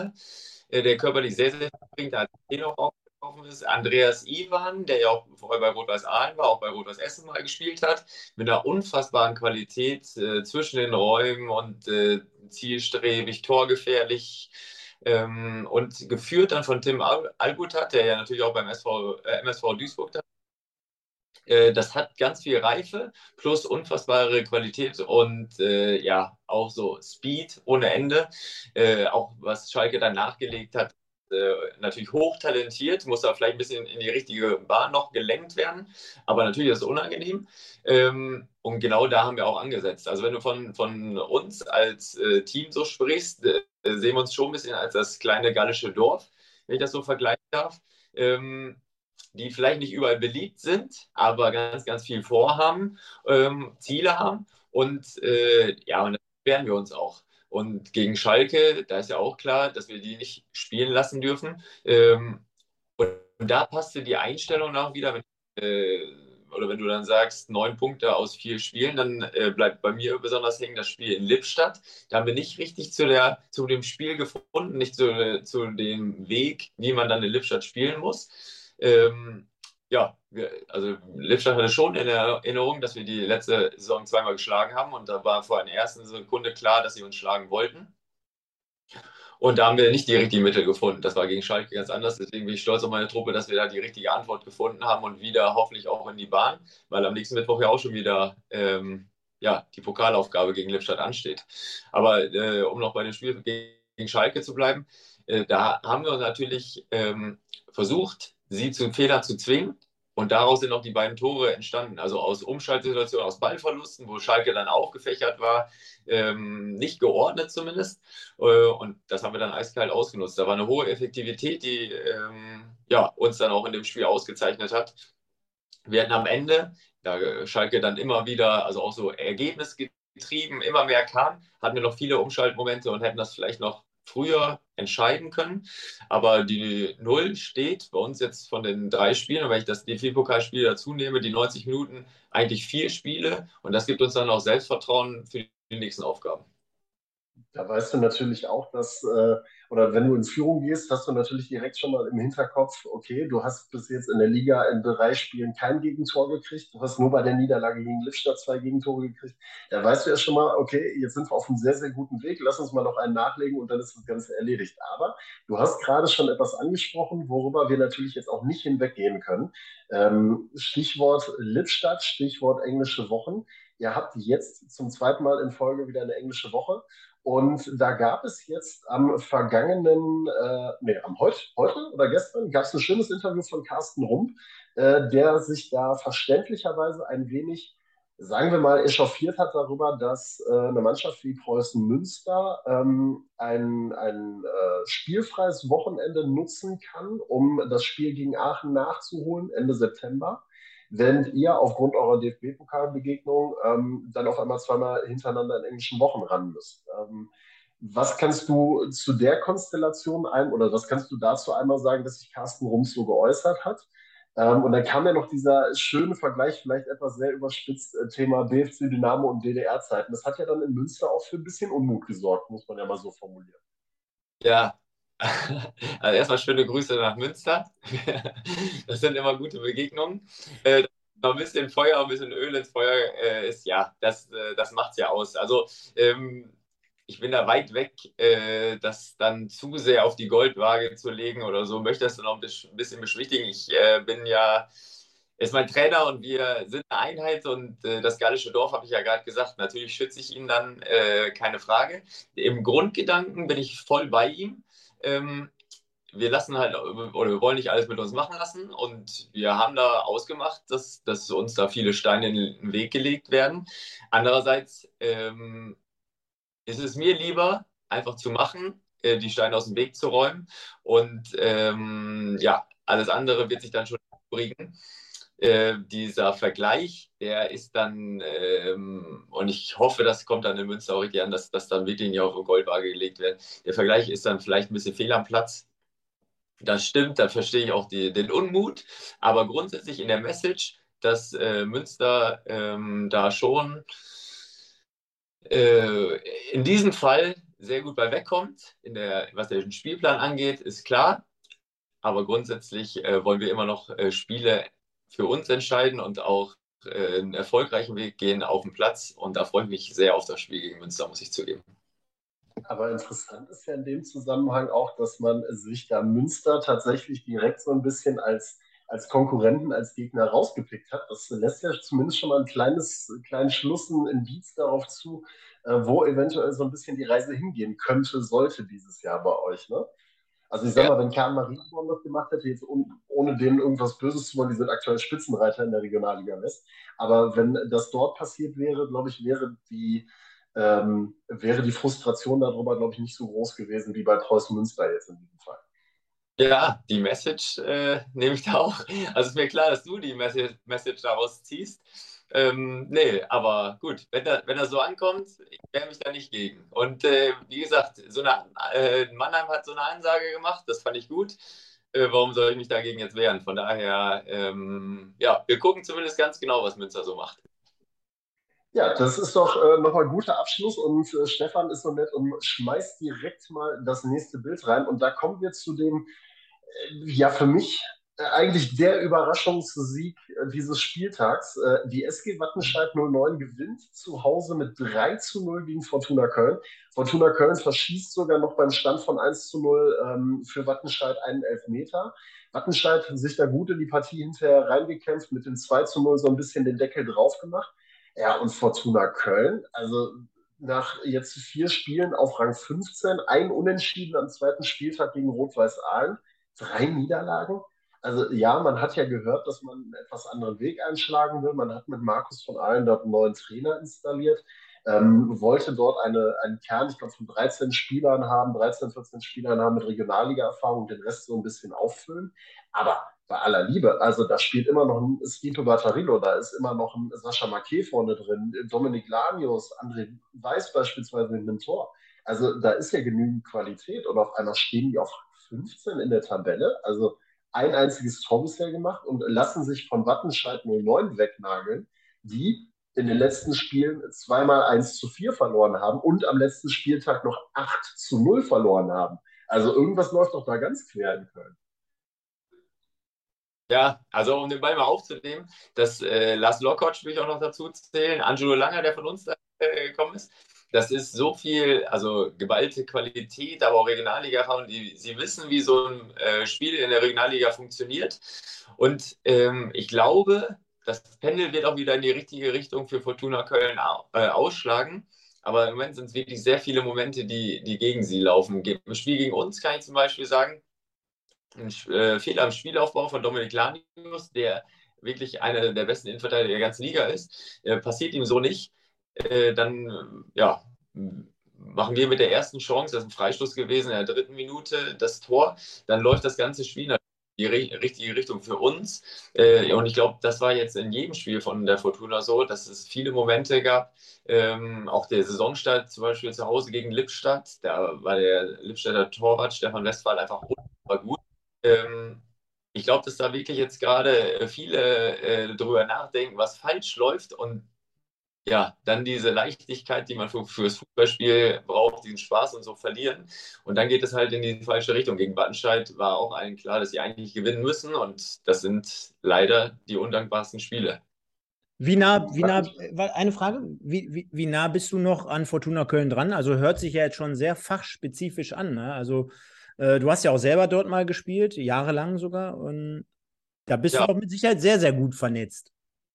äh, der körperlich sehr, sehr bringt, da noch aufgelaufen ist. Andreas Ivan, der ja auch vorher bei Rot-Weiß Aalen war, auch bei Rot-Weiß Essen mal gespielt hat, mit einer unfassbaren Qualität äh, zwischen den Räumen und zielstrebig, torgefährlich. Ähm, und geführt dann von Tim Albutat, der ja natürlich auch beim SV, äh, MSV Duisburg da äh, das hat ganz viel Reife plus unfassbare Qualität und äh, ja, auch so Speed ohne Ende. Äh, auch was Schalke dann nachgelegt hat, äh, natürlich hochtalentiert, muss da vielleicht ein bisschen in die richtige Bahn noch gelenkt werden, aber natürlich ist es unangenehm. Ähm, und genau da haben wir auch angesetzt. Also wenn du von, von uns als äh, Team so sprichst, äh, sehen wir uns schon ein bisschen als das kleine gallische Dorf, wenn ich das so vergleichen darf. Ähm, die vielleicht nicht überall beliebt sind, aber ganz, ganz viel vorhaben, ähm, Ziele haben. Und äh, ja, und das werden wir uns auch. Und gegen Schalke, da ist ja auch klar, dass wir die nicht spielen lassen dürfen. Ähm, und, da passte die Einstellung auch wieder, wenn, äh, oder wenn du dann sagst, neun Punkte aus vier Spielen, dann äh, bleibt bei mir besonders hängen das Spiel in Lippstadt. Da haben wir nicht richtig zu, der, zu dem Spiel gefunden, nicht zu, zu dem Weg, wie man dann in Lippstadt spielen muss. Ähm, ja, wir, also Lippstadt hatte schon in Erinnerung, dass wir die letzte Saison zweimal geschlagen haben und da war vor einer ersten Sekunde klar, dass sie uns schlagen wollten. Und da haben wir nicht die richtigen Mittel gefunden. Das war gegen Schalke ganz anders. Deswegen bin ich stolz auf meine Truppe, dass wir da die richtige Antwort gefunden haben und wieder hoffentlich auch in die Bahn, weil am nächsten Mittwoch ja auch schon wieder ähm, ja, die Pokalaufgabe gegen Lippstadt ansteht. Aber äh, um noch bei dem Spiel gegen Schalke zu bleiben, äh, da haben wir natürlich ähm, versucht, sie zum Fehler zu zwingen. Und daraus sind auch die beiden Tore entstanden. Also aus Umschaltsituationen, aus Ballverlusten, wo Schalke dann aufgefächert war, ähm, nicht geordnet zumindest. Äh, und das haben wir dann eiskalt ausgenutzt. Da war eine hohe Effektivität, die ähm, ja, uns dann auch in dem Spiel ausgezeichnet hat. Wir hatten am Ende, da Schalke dann immer wieder, also auch so ergebnisgetrieben, immer mehr kam, hatten wir noch viele Umschaltmomente und hätten das vielleicht noch früher entscheiden können. Aber die Null steht bei uns jetzt von den drei Spielen, und wenn ich das DFB-Pokalspiel dazu nehme, die 90 Minuten, eigentlich vier Spiele. Und das gibt uns dann auch Selbstvertrauen für die nächsten Aufgaben. Da weißt du natürlich auch, dass, äh, oder wenn du in Führung gehst, hast du natürlich direkt schon mal im Hinterkopf, okay, du hast bis jetzt in der Liga in drei Spielen kein Gegentor gekriegt, du hast nur bei der Niederlage gegen Lippstadt zwei Gegentore gekriegt. Da weißt du ja schon mal, okay, jetzt sind wir auf einem sehr, sehr guten Weg, lass uns mal noch einen nachlegen und dann ist das Ganze erledigt. Aber du hast gerade schon etwas angesprochen, worüber wir natürlich jetzt auch nicht hinweggehen können. Ähm, Stichwort Lippstadt, Stichwort englische Wochen. Ihr habt jetzt zum zweiten Mal in Folge wieder eine englische Woche. Und da gab es jetzt am vergangenen, äh, nee, am heute, heute oder gestern, gab es ein schönes Interview von Carsten Rump, äh, der sich da verständlicherweise ein wenig, sagen wir mal, echauffiert hat darüber, dass äh, eine Mannschaft wie Preußen Münster ähm, ein, ein äh, spielfreies Wochenende nutzen kann, um das Spiel gegen Aachen nachzuholen Ende September während ihr aufgrund eurer DFB-Pokalbegegnung ähm, dann auf einmal zweimal hintereinander in englischen Wochen ran müsst. Ähm, was kannst du zu der Konstellation ein oder was kannst du dazu einmal sagen, dass sich Carsten Rums so geäußert hat? Ähm, und dann kam ja noch dieser schöne Vergleich, vielleicht etwas sehr überspitzt, äh, Thema BFC Dynamo und DDR-Zeiten. Das hat ja dann in Münster auch für ein bisschen Unmut gesorgt, muss man ja mal so formulieren. Ja, also erstmal schöne Grüße nach Münster. Das sind immer gute Begegnungen. Äh, ein bisschen Feuer, ein bisschen Öl ins Feuer äh, ist, ja, das, äh, das macht es ja aus. Also ähm, ich bin da weit weg, das dann zu sehr auf die Goldwaage zu legen oder so. Möchte das noch ein bisschen beschwichtigen. Ich bin ja, ist mein Trainer und wir sind eine Einheit und äh, das gallische Dorf habe ich ja gerade gesagt. Natürlich schütze ich ihn dann, äh, keine Frage. Im Grundgedanken bin ich voll bei ihm ähm, wir lassen halt, oder wir wollen nicht alles mit uns machen lassen und wir haben da ausgemacht, dass, dass uns da viele Steine in den Weg gelegt werden. Andererseits ähm, ist es mir lieber, einfach zu machen, äh, die Steine aus dem Weg zu räumen und ähm, ja, alles andere wird sich dann schon bringen. Äh, dieser Vergleich, der ist dann, ähm, und ich hoffe, das kommt dann in Münster auch richtig an, dass das dann wirklich nicht auf eine Goldwaage gelegt wird. Der Vergleich ist dann vielleicht ein bisschen fehl am Platz. Das stimmt, da verstehe ich auch die, den Unmut. Aber grundsätzlich in der Message, dass äh, Münster ähm, da schon äh, in diesem Fall sehr gut bei wegkommt, in der, was den Spielplan angeht, ist klar. Aber grundsätzlich äh, wollen wir immer noch äh, Spiele für uns entscheiden und auch äh, einen erfolgreichen Weg gehen auf dem Platz. Und da freue ich mich sehr auf das Spiel gegen Münster, muss ich zugeben. Aber interessant ist ja in dem Zusammenhang auch, dass man sich da Münster tatsächlich direkt so ein bisschen als, als Konkurrenten, als Gegner rausgepickt hat. Das lässt ja zumindest schon mal ein kleines, kleinen Schluss, ein Indiz darauf zu, äh, wo eventuell so ein bisschen die Reise hingehen könnte, sollte dieses Jahr bei euch. Ne? Also ich sag mal, wenn Kahn Marienborn das gemacht hätte, jetzt ohne denen irgendwas Böses zu wollen, die sind aktuell Spitzenreiter in der Regionalliga West. Aber wenn das dort passiert wäre, glaube ich, wäre die, ähm, wäre die Frustration darüber, glaube ich, nicht so groß gewesen wie bei Preußen Münster jetzt in diesem Fall. Ja, die Message äh, nehme ich da auch. Also ist mir klar, dass du die Message, Message daraus ziehst. Ähm, nee, aber gut, wenn er, wenn er so ankommt, ich wehre mich da nicht gegen. Und äh, wie gesagt, so eine, äh, Mannheim hat so eine Ansage gemacht, das fand ich gut. Äh, warum soll ich mich dagegen jetzt wehren? Von daher, ähm, ja, wir gucken zumindest ganz genau, was Münster so macht. Ja, das ist doch äh, nochmal ein guter Abschluss und äh, Stefan ist so nett und schmeißt direkt mal das nächste Bild rein. Und da kommen wir zu dem, äh, ja, für mich eigentlich der Überraschungssieg äh, dieses Spieltags. Äh, die SG Wattenscheid 09 gewinnt zu Hause mit 3 zu 0 gegen Fortuna Köln. Fortuna Köln verschießt sogar noch beim Stand von 1 zu 0 ähm, für Wattenscheid einen Elfmeter. Wattenscheid hat sich da gut in die Partie hinterher reingekämpft, mit dem 2 zu 0 so ein bisschen den Deckel drauf gemacht. Ja, und Fortuna Köln, also nach jetzt vier Spielen auf Rang 15, ein Unentschieden am zweiten Spieltag gegen Rot-Weiß Aalen, drei Niederlagen also ja, man hat ja gehört, dass man einen etwas anderen Weg einschlagen will. Man hat mit Markus von Allen dort einen neuen Trainer installiert, ähm, wollte dort eine, einen Kern, ich glaube, von 13 Spielern haben, 13, 14 Spielern haben mit Regionalliga-Erfahrung, den Rest so ein bisschen auffüllen. Aber bei aller Liebe, also da spielt immer noch ein Skito Batterillo, da ist immer noch ein Sascha Marquet vorne drin, Dominik Lanius, André Weiß beispielsweise in dem Tor. Also da ist ja genügend Qualität und auf einmal stehen die auf 15 in der Tabelle. Also ein einziges Tor bisher gemacht und lassen sich von Wattenscheid 09 wegnageln, die in den letzten Spielen zweimal 1 zu 4 verloren haben und am letzten Spieltag noch 8 zu 0 verloren haben. Also irgendwas läuft doch da ganz quer in Köln. Ja, also um den Ball mal aufzunehmen, das äh, Lars Lockhart will ich auch noch dazu zählen, Angelo Langer, der von uns da, äh, gekommen ist, das ist so viel, also geballte Qualität, aber auch Regionalliga und die, sie wissen, wie so ein äh, Spiel in der Regionalliga funktioniert. Und ähm, ich glaube, das Pendel wird auch wieder in die richtige Richtung für Fortuna Köln äh, ausschlagen. Aber im Moment sind es wirklich sehr viele Momente, die, die gegen sie laufen. Im Spiel gegen uns kann ich zum Beispiel sagen, ein äh, Fehler im Spielaufbau von Dominik Lanius, der wirklich einer der besten Innenverteidiger der ganzen Liga ist, äh, passiert ihm so nicht. Äh, dann ja, machen wir mit der ersten Chance, das ist ein Freistoß gewesen in der dritten Minute, das Tor, dann läuft das ganze Spiel in die richtige Richtung für uns. Äh, und ich glaube, das war jetzt in jedem Spiel von der Fortuna so, dass es viele Momente gab. Ähm, auch der Saisonstart zum Beispiel zu Hause gegen Lippstadt, da war der Lippstädter Torwart Stefan Westphal einfach unfassbar gut. Ähm, ich glaube, dass da wirklich jetzt gerade viele äh, drüber nachdenken, was falsch läuft und ja, dann diese Leichtigkeit, die man für, fürs Fußballspiel braucht, diesen Spaß und so verlieren. Und dann geht es halt in die falsche Richtung. Gegen Wattenscheid war auch allen klar, dass sie eigentlich gewinnen müssen. Und das sind leider die undankbarsten Spiele. Wie nah, wie nah, eine Frage, wie, wie, wie nah bist du noch an Fortuna Köln dran? Also hört sich ja jetzt schon sehr fachspezifisch an. Ne? Also äh, du hast ja auch selber dort mal gespielt, jahrelang sogar. Und da bist ja. du auch mit Sicherheit sehr, sehr gut vernetzt.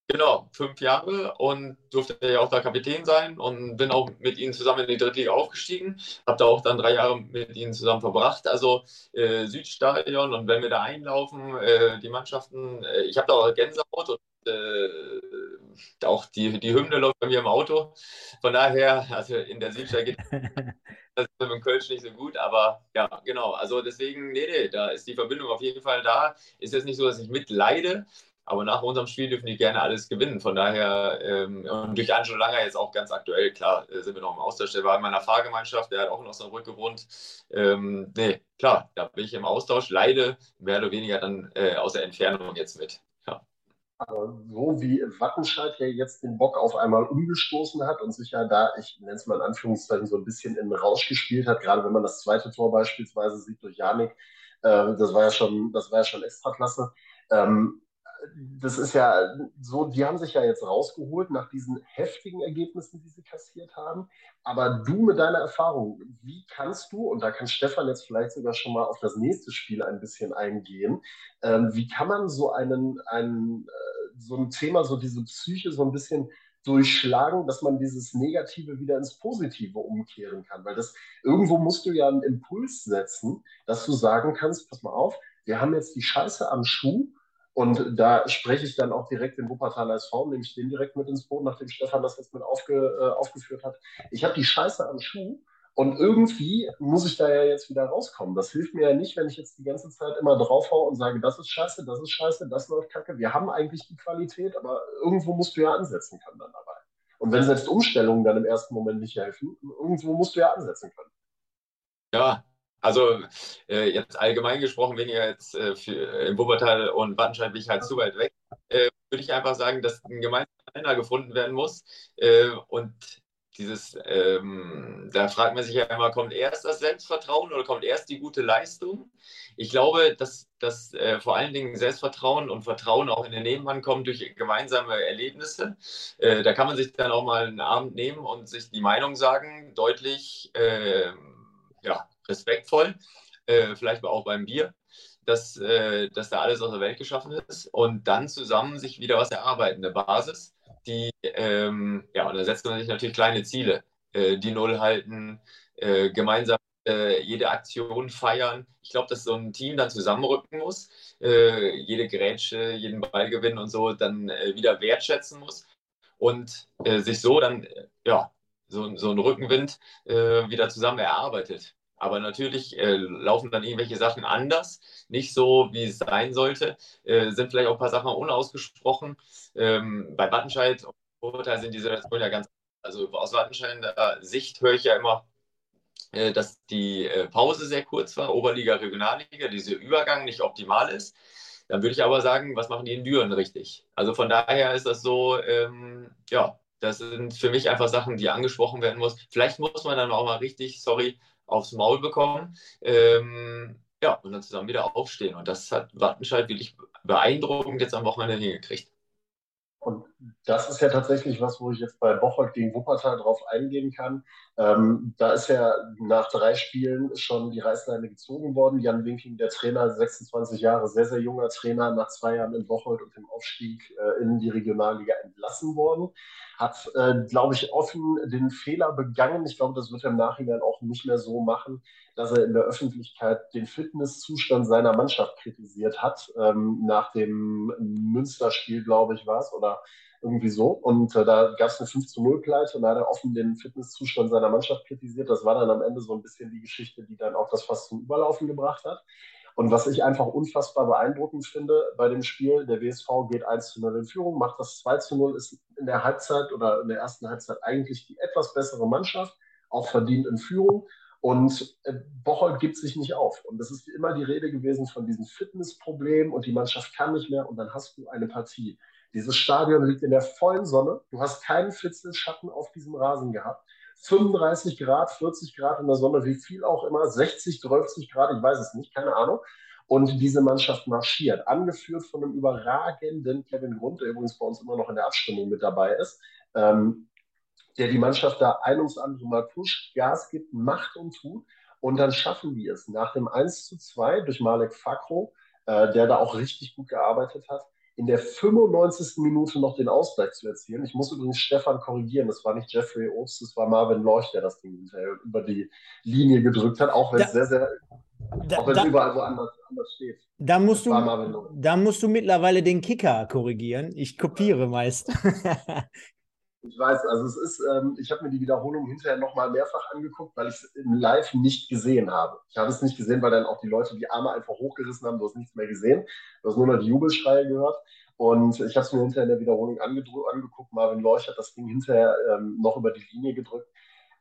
Genau, fünf Jahre und durfte ja auch da Kapitän sein und bin auch mit ihnen zusammen in die Drittliga aufgestiegen. Habe da auch dann drei Jahre mit ihnen zusammen verbracht. Also äh, Südstadion und wenn wir da einlaufen, äh, die Mannschaften, äh, ich habe da auch Gänsehaut und äh, auch die, die Hymne läuft bei mir im Auto. Von daher, also in der Südstadt geht das ist mit dem Kölsch nicht so gut, aber ja, genau. Also deswegen, nee, nee, da ist die Verbindung auf jeden Fall da. Ist jetzt nicht so, dass ich mitleide, aber nach unserem Spiel dürfen die gerne alles gewinnen. Von daher, ähm, und durch Angelo Langer jetzt auch ganz aktuell, klar, äh, sind wir noch im Austausch. Der war in meiner Fahrgemeinschaft, der hat auch in Osnabrück gewohnt. Ähm, nee, klar, da bin ich im Austausch, leide mehr oder weniger dann äh, aus der Entfernung jetzt mit. Ja. Aber so wie Wattenscheid ja jetzt den Bock auf einmal umgestoßen hat und sich ja da, ich nenne es mal in Anführungszeichen, so ein bisschen in Rausch gespielt hat, gerade wenn man das zweite Tor beispielsweise sieht durch Janik, äh, das war ja schon, das war ja schon extra klasse. Ähm, das ist ja so, die haben sich ja jetzt rausgeholt nach diesen heftigen Ergebnissen, die sie kassiert haben. Aber du mit deiner Erfahrung, wie kannst du, und da kann Stefan jetzt vielleicht sogar schon mal auf das nächste Spiel ein bisschen eingehen, ähm, wie kann man so einen, einen, äh, so ein Thema, so diese Psyche so ein bisschen durchschlagen, dass man dieses Negative wieder ins Positive umkehren kann. Weil das irgendwo musst du ja einen Impuls setzen, dass du sagen kannst, pass mal auf, wir haben jetzt die Scheiße am Schuh und da spreche ich dann auch direkt den Wuppertaler SV, nehme ich den direkt mit ins Boot, nachdem Stefan das jetzt mit aufge, äh, aufgeführt hat. Ich habe die Scheiße am Schuh und irgendwie muss ich da ja jetzt wieder rauskommen. Das hilft mir ja nicht, wenn ich jetzt die ganze Zeit immer draufhau und sage, das ist scheiße, das ist scheiße, das läuft kacke. Wir haben eigentlich die Qualität, aber irgendwo musst du ja ansetzen können dann dabei. Und wenn selbst Umstellungen dann im ersten Moment nicht helfen, irgendwo musst du ja ansetzen können. Ja, also äh, jetzt allgemein gesprochen, weniger jetzt äh, für, äh, im Wuppertal und Wattenscheid bin ich halt zu weit weg, äh, würde ich einfach sagen, dass ein gemeinsamer Nenner gefunden werden muss. Äh, und dieses, ähm, da fragt man sich ja immer, kommt erst das Selbstvertrauen oder kommt erst die gute Leistung? Ich glaube, dass, dass äh, vor allen Dingen Selbstvertrauen und Vertrauen auch in den Nebenmann kommt durch gemeinsame Erlebnisse. Äh, da kann man sich dann auch mal einen Abend nehmen und sich die Meinung sagen, deutlich, äh, ja, respektvoll, äh, vielleicht auch beim Bier. Dass, äh, dass da alles aus der Welt geschaffen ist und dann zusammen sich wieder was erarbeiten, eine Basis, die, ähm, ja, und da setzt man sich natürlich kleine Ziele, äh, die Null halten, äh, gemeinsam äh, jede Aktion feiern. Ich glaube, dass so ein Team dann zusammenrücken muss, äh, jede Grätsche, jeden Ball gewinnen und so dann wieder wertschätzen muss und sich so dann, ja, so, so ein Rückenwind wieder zusammen erarbeitet. Aber natürlich äh, laufen dann irgendwelche Sachen anders, nicht so, wie es sein sollte. Äh, sind vielleicht auch ein paar Sachen unausgesprochen. Ähm, bei Wattenscheid und Vorteil sind die Situationen ja ganz. Also aus Wattenscheider Sicht höre ich ja immer, äh, dass die äh, Pause sehr kurz war, Oberliga, Regionalliga, dieser Übergang nicht optimal ist. Dann würde ich aber sagen, was machen die in Düren richtig? Also von daher ist das so, ähm, ja, das sind für mich einfach Sachen, die angesprochen werden muss. Vielleicht muss man dann auch mal richtig, sorry, aufs Maul bekommen. Ähm, ja, und dann zusammen wieder aufstehen. Und das hat Wattenscheid wirklich beeindruckend jetzt am Wochenende hingekriegt. Und das ist ja tatsächlich was, wo ich jetzt bei Bocholt gegen Wuppertal drauf eingehen kann. Ähm, da ist ja nach drei Spielen schon die Reißleine gezogen worden. Jan Winking, der Trainer, 26 Jahre, sehr, sehr junger Trainer, nach zwei Jahren in Bocholt und dem Aufstieg äh, in die Regionalliga entlassen worden hat, äh, glaube ich, offen den Fehler begangen. Ich glaube, das wird er im Nachhinein auch nicht mehr so machen, dass er in der Öffentlichkeit den Fitnesszustand seiner Mannschaft kritisiert hat. Ähm, nach dem Münsterspiel, glaube ich, war es, oder irgendwie so. Und äh, da gab es eine 5 zu 0 Pleite und da hat er offen den Fitnesszustand seiner Mannschaft kritisiert. Das war dann am Ende so ein bisschen die Geschichte, die dann auch das fast zum Überlaufen gebracht hat. Und was ich einfach unfassbar beeindruckend finde bei dem Spiel, der WSV geht 1 zu 0 in Führung, macht das 2 zu 0, ist in der Halbzeit oder in der ersten Halbzeit eigentlich die etwas bessere Mannschaft, auch verdient in Führung. Und äh, Bocholt gibt sich nicht auf. Und es ist immer die Rede gewesen von diesem Fitnessproblem und die Mannschaft kann nicht mehr und dann hast du eine Partie. Dieses Stadion liegt in der vollen Sonne. Du hast keinen Fitzelschatten auf diesem Rasen gehabt. 35 Grad, 40 Grad in der Sonne, wie viel auch immer, 60, 30 Grad, ich weiß es nicht, keine Ahnung. Und diese Mannschaft marschiert, angeführt von einem überragenden Kevin Grund, der übrigens bei uns immer noch in der Abstimmung mit dabei ist, ähm, der die Mannschaft da ein ums andere Mal pusht, Gas gibt, macht und tut. Und dann schaffen die es nach dem 1 zu 2 durch Malek Fakro, äh, der da auch richtig gut gearbeitet hat, in der 95. Minute noch den Ausgleich zu erzielen. Ich muss übrigens Stefan korrigieren, das war nicht Jeffrey Obst, das war Marvin Leuch, der das Ding über die Linie gedrückt hat, auch wenn es sehr, sehr, da, auch wenn es überall woanders anders steht. Da musst, du, da musst du mittlerweile den Kicker korrigieren. Ich kopiere meist. Ich weiß, also es ist, ähm, ich habe mir die Wiederholung hinterher nochmal mehrfach angeguckt, weil ich es im Live nicht gesehen habe. Ich habe es nicht gesehen, weil dann auch die Leute die Arme einfach hochgerissen haben, du hast nichts mehr gesehen. Du hast nur noch die Jubelschreie gehört. Und ich habe es mir hinterher in der Wiederholung angeguckt. Marvin Leuch hat das Ding hinterher ähm, noch über die Linie gedrückt.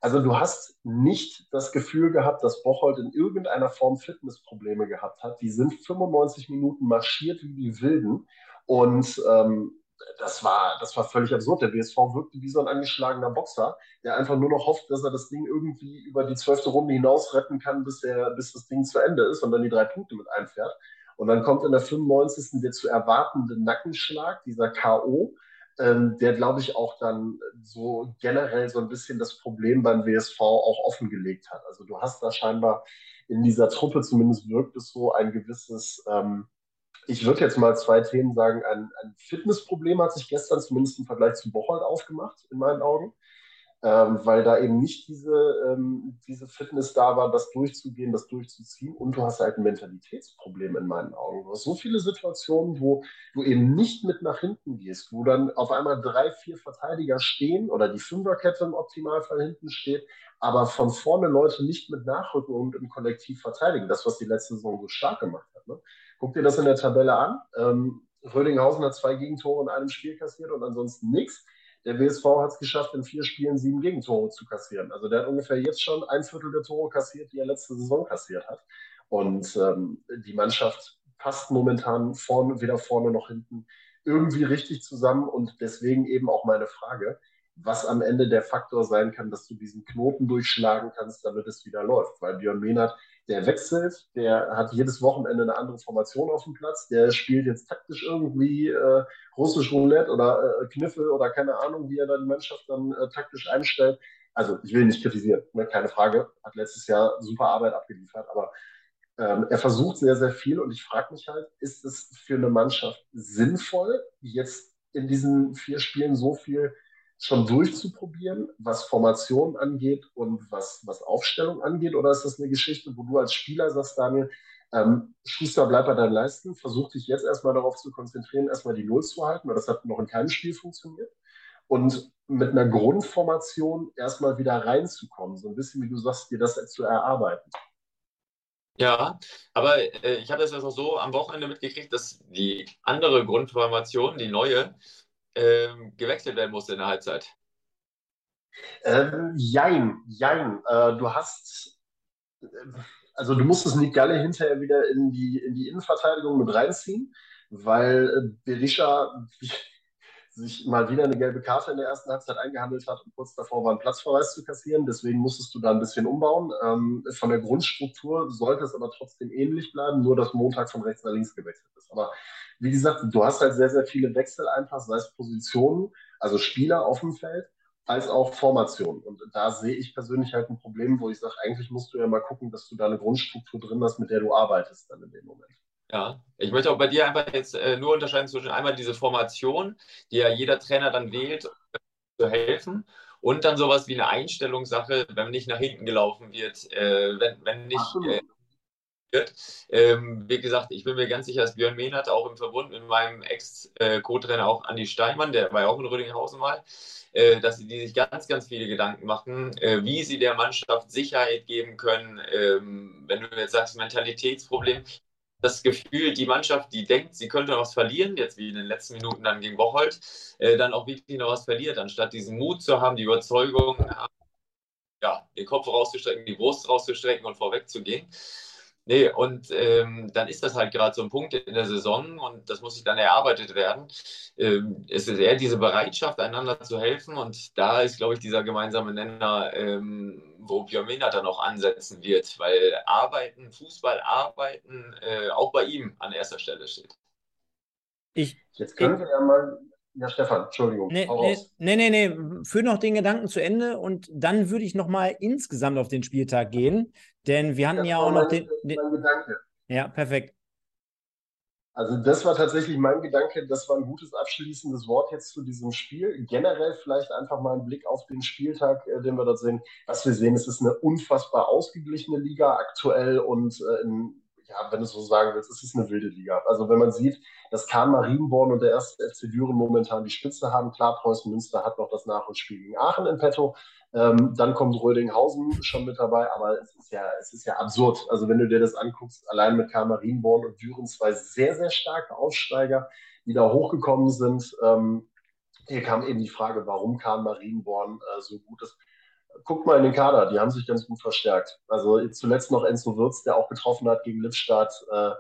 Also du hast nicht das Gefühl gehabt, dass Bocholt in irgendeiner Form Fitnessprobleme gehabt hat. Die sind 95 Minuten marschiert wie die Wilden. Und ähm, das war, das war völlig absurd. Der BSV wirkte wie so ein angeschlagener Boxer, der einfach nur noch hofft, dass er das Ding irgendwie über die zwölfte Runde hinaus retten kann, bis, der, bis das Ding zu Ende ist und dann die drei Punkte mit einfährt. Und dann kommt in der 95. der zu erwartende Nackenschlag, dieser K.O., ähm, der, glaube ich, auch dann so generell so ein bisschen das Problem beim WSV auch offengelegt hat. Also du hast da scheinbar in dieser Truppe, zumindest wirkt es so, ein gewisses ähm, ich würde jetzt mal zwei Themen sagen. Ein, ein Fitnessproblem hat sich gestern zumindest im Vergleich zu Bocholt aufgemacht, in meinen Augen ähm, weil da eben nicht diese, ähm, diese Fitness da war, das durchzugehen, das durchzuziehen. Und du hast halt ein Mentalitätsproblem in meinen Augen. Du hast so viele Situationen, wo du eben nicht mit nach hinten gehst, wo dann auf einmal drei, vier Verteidiger stehen oder die Fünferkette im Optimalfall hinten steht, aber von vorne Leute nicht mit nachrücken und im Kollektiv verteidigen. Das, was die letzte Saison so stark gemacht hat. Ne? Guck dir das in der Tabelle an. Ähm, Rödinghausen hat zwei Gegentore in einem Spiel kassiert und ansonsten nichts. Der WSV hat es geschafft, in vier Spielen sieben Gegentore zu kassieren. Also der hat ungefähr jetzt schon ein Viertel der Tore kassiert, die er letzte Saison kassiert hat. Und ähm, die Mannschaft passt momentan vorne, weder vorne noch hinten irgendwie richtig zusammen. Und deswegen eben auch meine Frage, was am Ende der Faktor sein kann, dass du diesen Knoten durchschlagen kannst, damit es wieder läuft. Weil Björn Mehnert der wechselt, der hat jedes Wochenende eine andere Formation auf dem Platz, der spielt jetzt taktisch irgendwie äh, russisch Roulette oder äh, Kniffel oder keine Ahnung, wie er dann die Mannschaft dann äh, taktisch einstellt. Also ich will nicht kritisieren, ne? keine Frage, hat letztes Jahr super Arbeit abgeliefert, aber ähm, er versucht sehr, sehr viel und ich frage mich halt, ist es für eine Mannschaft sinnvoll, jetzt in diesen vier Spielen so viel schon durchzuprobieren, was Formation angeht und was, was Aufstellung angeht? Oder ist das eine Geschichte, wo du als Spieler sagst, Daniel, ähm, Schuster, bleib bei deinen Leisten, versuch dich jetzt erstmal darauf zu konzentrieren, erstmal die Null zu halten, weil das hat noch in keinem Spiel funktioniert. Und mit einer Grundformation erstmal wieder reinzukommen, so ein bisschen, wie du sagst, dir das zu erarbeiten. Ja, aber äh, ich habe das also so am Wochenende mitgekriegt, dass die andere Grundformation, die neue, ähm, gewechselt werden musste in der Halbzeit? Ähm, jein, jein. Äh, du hast, äh, also du musstest Nick Galle hinterher wieder in die, in die Innenverteidigung mit reinziehen, weil äh, Berisha sich mal wieder eine gelbe Karte in der ersten Halbzeit eingehandelt hat und kurz davor war, einen Platzverweis zu kassieren. Deswegen musstest du da ein bisschen umbauen. Ähm, von der Grundstruktur sollte es aber trotzdem ähnlich bleiben, nur dass Montag von rechts nach links gewechselt ist. Aber wie gesagt, du hast halt sehr, sehr viele Wechsel einfach, sei es Positionen, also Spieler auf dem Feld, als auch Formationen. Und da sehe ich persönlich halt ein Problem, wo ich sage, eigentlich musst du ja mal gucken, dass du da eine Grundstruktur drin hast, mit der du arbeitest dann in dem Moment. Ja, ich möchte auch bei dir einfach jetzt äh, nur unterscheiden zwischen einmal diese Formation, die ja jeder Trainer dann wählt, um zu helfen, und dann sowas wie eine Einstellungssache, wenn nicht nach hinten gelaufen wird, äh, wenn, wenn nicht äh. Ähm, wie gesagt, ich bin mir ganz sicher, dass Björn Mehnert auch im Verbund mit meinem Ex-Co-Trainer auch Andi Steinmann, der war ja auch in Rödinghausen mal, äh, dass sie die sich ganz, ganz viele Gedanken machen, äh, wie sie der Mannschaft Sicherheit geben können. Ähm, wenn du jetzt sagst, Mentalitätsproblem, das Gefühl, die Mannschaft, die denkt, sie könnte noch was verlieren, jetzt wie in den letzten Minuten dann gegen Bocholt, äh, dann auch wirklich noch was verliert, anstatt diesen Mut zu haben, die Überzeugung, ja, den Kopf rauszustrecken, die Brust rauszustrecken und vorwegzugehen. Nee, und ähm, dann ist das halt gerade so ein Punkt in der Saison und das muss sich dann erarbeitet werden. Ähm, es ist eher diese Bereitschaft, einander zu helfen und da ist, glaube ich, dieser gemeinsame Nenner, ähm, wo Björn dann auch ansetzen wird, weil Arbeiten, Fußball arbeiten, äh, auch bei ihm an erster Stelle steht. Ich, Jetzt können wir ja mal ja, Stefan, Entschuldigung. Nee, nee, nee, nee, führ noch den Gedanken zu Ende und dann würde ich nochmal insgesamt auf den Spieltag gehen, denn wir hatten das ja auch noch den, den. Mein Gedanke. Ja, perfekt. Also, das war tatsächlich mein Gedanke. Das war ein gutes abschließendes Wort jetzt zu diesem Spiel. Generell vielleicht einfach mal ein Blick auf den Spieltag, äh, den wir dort sehen. Was wir sehen, es ist eine unfassbar ausgeglichene Liga aktuell und äh, in ja, wenn du so sagen willst, es ist eine wilde Liga. Also wenn man sieht, dass Kahn Marienborn und der erste FC Düren momentan die Spitze haben, klar, Preußen Münster hat noch das Nachholspiel gegen Aachen in petto. Ähm, dann kommt Rödinghausen schon mit dabei, aber es ist ja, es ist ja absurd. Also wenn du dir das anguckst, allein mit Kahn Marienborn und Düren zwei sehr, sehr starke Aussteiger, die da hochgekommen sind. Ähm, hier kam eben die Frage, warum Kahn Marienborn äh, so gut ist guckt mal in den Kader, die haben sich ganz gut verstärkt. Also zuletzt noch Enzo Wirz, der auch getroffen hat gegen Lippstadt. Äh,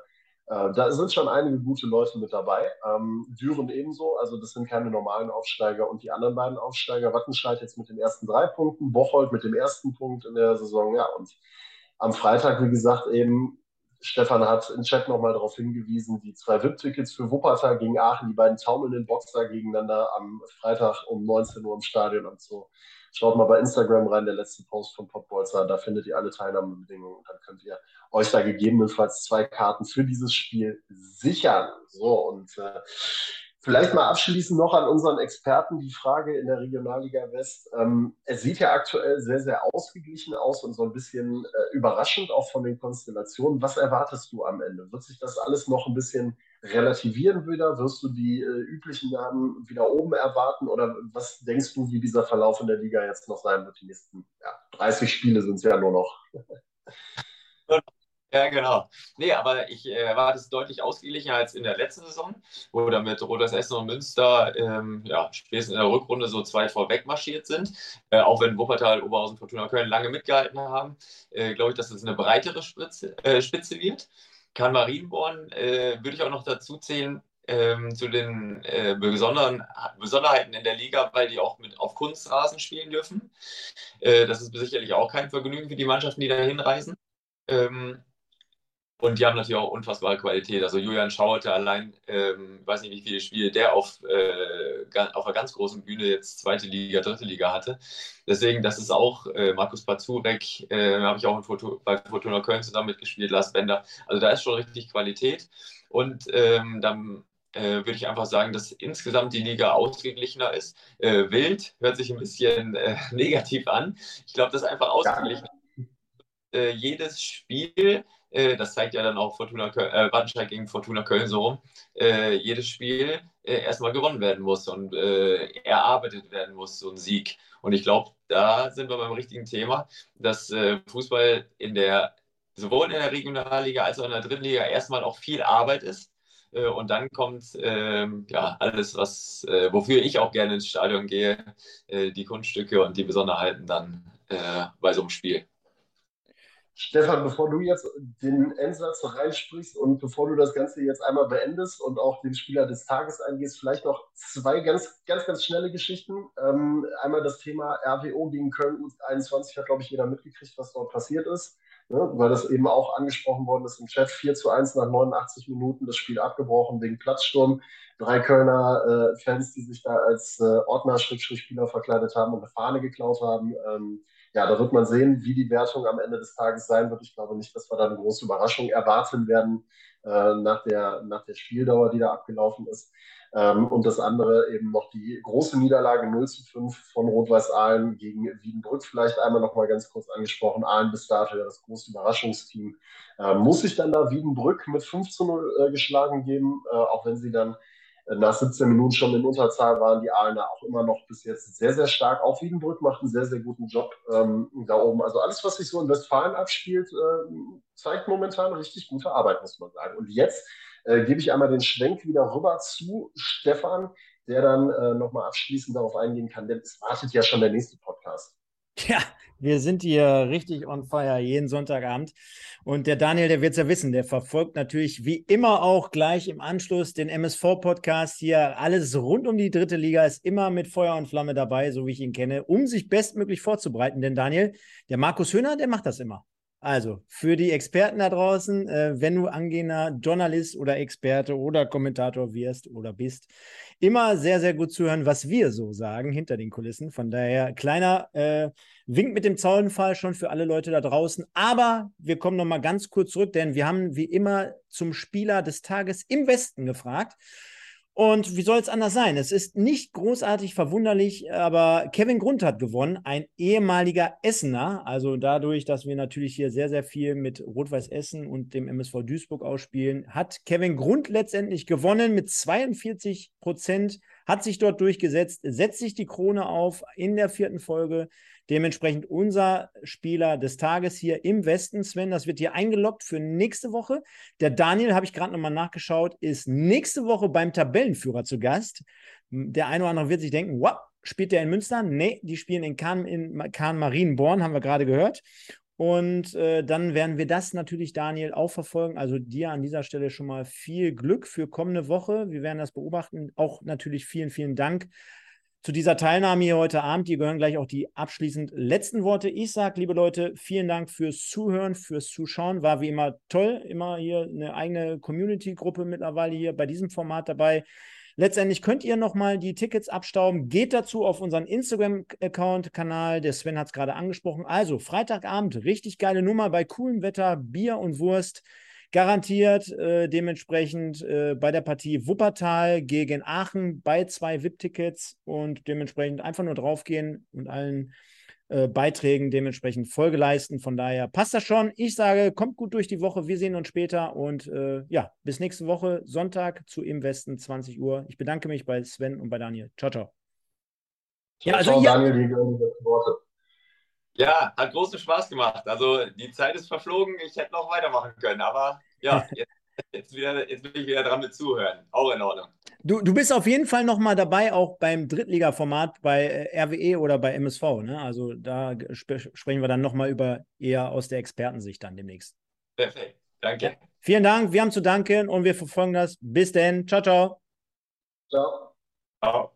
äh, da sind schon einige gute Leute mit dabei. Ähm, Düren ebenso, also das sind keine normalen Aufsteiger. Und die anderen beiden Aufsteiger, Wattenscheid jetzt mit den ersten drei Punkten, Bocholt mit dem ersten Punkt in der Saison. Ja, und am Freitag, wie gesagt, eben, Stefan hat im Chat nochmal darauf hingewiesen, die zwei VIP-Tickets für Wuppertal gegen Aachen, die beiden taumelnden Boxer gegeneinander am Freitag um 19 Uhr im Stadion am Zoo Schaut mal bei Instagram rein, der letzte Post von Popbolzer, da findet ihr alle Teilnahmebedingungen und dann könnt ihr euch da gegebenenfalls zwei Karten für dieses Spiel sichern. So, und äh, Vielleicht mal abschließend noch an unseren Experten die Frage in der Regionalliga West. Ähm, es sieht ja aktuell sehr, sehr ausgeglichen aus und so ein bisschen äh, überraschend auch von den Konstellationen. Was erwartest du am Ende? Wird sich das alles noch ein bisschen relativieren wieder? Wirst du die äh, üblichen Namen wieder oben erwarten? Oder was denkst du, wie dieser Verlauf in der Liga jetzt noch sein wird? Die nächsten ja, 30 Spiele sind es ja nur noch. Ja, genau. Nee, aber ich äh, erwarte es deutlich ausgeglichener als in der letzten Saison, wo da mit Rodas Essen und Münster ähm, ja, spätestens in der Rückrunde so zwei vorweg marschiert sind. Äh, auch wenn Wuppertal, Oberhausen, Fortuna Köln lange mitgehalten haben, äh, glaube ich, dass es eine breitere Spitze, äh, Spitze wird. Kann Marienborn äh, würde ich auch noch dazu zählen, ähm, zu den äh, besonderen, Besonderheiten in der Liga, weil die auch mit auf Kunstrasen spielen dürfen. Äh, das ist sicherlich auch kein Vergnügen für die Mannschaften, die da hinreisen. Ähm, und die haben natürlich auch unfassbare Qualität. Also Julian Schauerte allein, ähm, weiß nicht, wie viele Spiele der auf, äh, auf einer ganz großen Bühne jetzt zweite Liga, dritte Liga hatte. Deswegen, das ist auch äh, Markus Pazurek, äh, habe ich auch Foto, bei Fortuna Köln zusammen mitgespielt, Lars Bender. Also da ist schon richtig Qualität. Und ähm, dann äh, würde ich einfach sagen, dass insgesamt die Liga ausgeglichener ist. Äh, wild hört sich ein bisschen äh, negativ an. Ich glaube, das ist einfach ausgeglichen. Äh, jedes Spiel das zeigt ja dann auch Fortuna Köln, äh, Wattenscheid gegen Fortuna Köln so rum, äh, jedes Spiel äh, erstmal gewonnen werden muss und äh, erarbeitet werden muss, so ein Sieg. Und ich glaube, da sind wir beim richtigen Thema, dass äh, Fußball in der, sowohl in der Regionalliga als auch in der dritten Liga erstmal auch viel Arbeit ist. Und dann kommt ähm, ja alles, was, wofür ich auch gerne ins Stadion gehe, die Kunststücke und die Besonderheiten dann bei so einem Spiel. Stefan, bevor du jetzt den Endsatz reinsprichst und bevor du das Ganze jetzt einmal beendest und auch den Spieler des Tages eingehst, vielleicht noch zwei ganz, ganz, ganz schnelle Geschichten. Ähm, einmal das Thema RWO gegen Köln U21 hat, glaube ich, jeder mitgekriegt, was dort passiert ist, ne? weil das eben auch angesprochen worden ist im Chat. 4 zu 1 nach 89 Minuten, das Spiel abgebrochen wegen Platzsturm. Drei Kölner äh, Fans, die sich da als äh, Ordner-Spieler verkleidet haben und eine Fahne geklaut haben. Ähm, ja, da wird man sehen, wie die Wertung am Ende des Tages sein wird. Ich glaube nicht, dass wir da eine große Überraschung erwarten werden äh, nach, der, nach der Spieldauer, die da abgelaufen ist. Ähm, und das andere eben noch die große Niederlage 0 zu 5 von Rot-Weiß Aalen gegen Wiedenbrück. Vielleicht einmal noch mal ganz kurz angesprochen. Aalen bis dato ja das große Überraschungsteam. Ähm, muss sich dann da Wiedenbrück mit 5 zu 0 äh, geschlagen geben, äh, auch wenn sie dann nach 17 Minuten schon in Unterzahl waren die Aalener auch immer noch bis jetzt sehr, sehr stark. Auch Wiedenbrück macht einen sehr, sehr guten Job ähm, da oben. Also alles, was sich so in Westfalen abspielt, äh, zeigt momentan richtig gute Arbeit, muss man sagen. Und jetzt äh, gebe ich einmal den Schwenk wieder rüber zu Stefan, der dann äh, nochmal abschließend darauf eingehen kann, denn es wartet ja schon der nächste Podcast. Ja, wir sind hier richtig on fire jeden Sonntagabend. Und der Daniel, der wird es ja wissen, der verfolgt natürlich wie immer auch gleich im Anschluss den MSV-Podcast hier. Alles rund um die dritte Liga ist immer mit Feuer und Flamme dabei, so wie ich ihn kenne, um sich bestmöglich vorzubereiten. Denn Daniel, der Markus Höhner, der macht das immer. Also, für die Experten da draußen, äh, wenn du angehender Journalist oder Experte oder Kommentator wirst oder bist, immer sehr, sehr gut zuhören, was wir so sagen hinter den Kulissen. Von daher, kleiner äh, Wink mit dem Zaunfall schon für alle Leute da draußen. Aber wir kommen nochmal ganz kurz zurück, denn wir haben wie immer zum Spieler des Tages im Westen gefragt. Und wie soll es anders sein? Es ist nicht großartig verwunderlich, aber Kevin Grund hat gewonnen, ein ehemaliger Essener. Also dadurch, dass wir natürlich hier sehr, sehr viel mit Rot-Weiß Essen und dem MSV Duisburg ausspielen, hat Kevin Grund letztendlich gewonnen mit 42 Prozent, hat sich dort durchgesetzt, setzt sich die Krone auf in der vierten Folge Dementsprechend unser Spieler des Tages hier im Westen, Sven, das wird hier eingeloggt für nächste Woche. Der Daniel, habe ich gerade nochmal nachgeschaut, ist nächste Woche beim Tabellenführer zu Gast. Der eine oder andere wird sich denken, wow, spielt der in Münster? Nee, die spielen in Kahn, in Kahn Marienborn, haben wir gerade gehört. Und äh, dann werden wir das natürlich, Daniel, auch verfolgen. Also dir an dieser Stelle schon mal viel Glück für kommende Woche. Wir werden das beobachten. Auch natürlich vielen, vielen Dank zu dieser Teilnahme hier heute Abend. Hier gehören gleich auch die abschließend letzten Worte. Ich sage, liebe Leute, vielen Dank fürs Zuhören, fürs Zuschauen. War wie immer toll. Immer hier eine eigene Community-Gruppe mittlerweile hier bei diesem Format dabei. Letztendlich könnt ihr nochmal die Tickets abstauben. Geht dazu auf unseren Instagram-Account-Kanal. Der Sven hat es gerade angesprochen. Also Freitagabend, richtig geile Nummer bei coolem Wetter, Bier und Wurst. Garantiert äh, dementsprechend äh, bei der Partie Wuppertal gegen Aachen bei zwei VIP-Tickets und dementsprechend einfach nur draufgehen und allen äh, Beiträgen dementsprechend Folge leisten. Von daher passt das schon. Ich sage, kommt gut durch die Woche. Wir sehen uns später und äh, ja, bis nächste Woche, Sonntag zu Im Westen, 20 Uhr. Ich bedanke mich bei Sven und bei Daniel. Ciao, ciao. Ja, also ciao, Daniel, die Worte. Ja, hat großen Spaß gemacht. Also die Zeit ist verflogen. Ich hätte noch weitermachen können, aber ja, jetzt, jetzt, wieder, jetzt bin ich wieder dran mit Zuhören. Auch in Ordnung. Du, du bist auf jeden Fall noch mal dabei, auch beim Drittliga-Format bei äh, RWE oder bei MSV. Ne? Also da sp sprechen wir dann noch mal über eher aus der Expertensicht dann demnächst. Perfekt. Danke. Ja. Vielen Dank. Wir haben zu danken und wir verfolgen das. Bis denn. Ciao, ciao. Ciao. Ciao.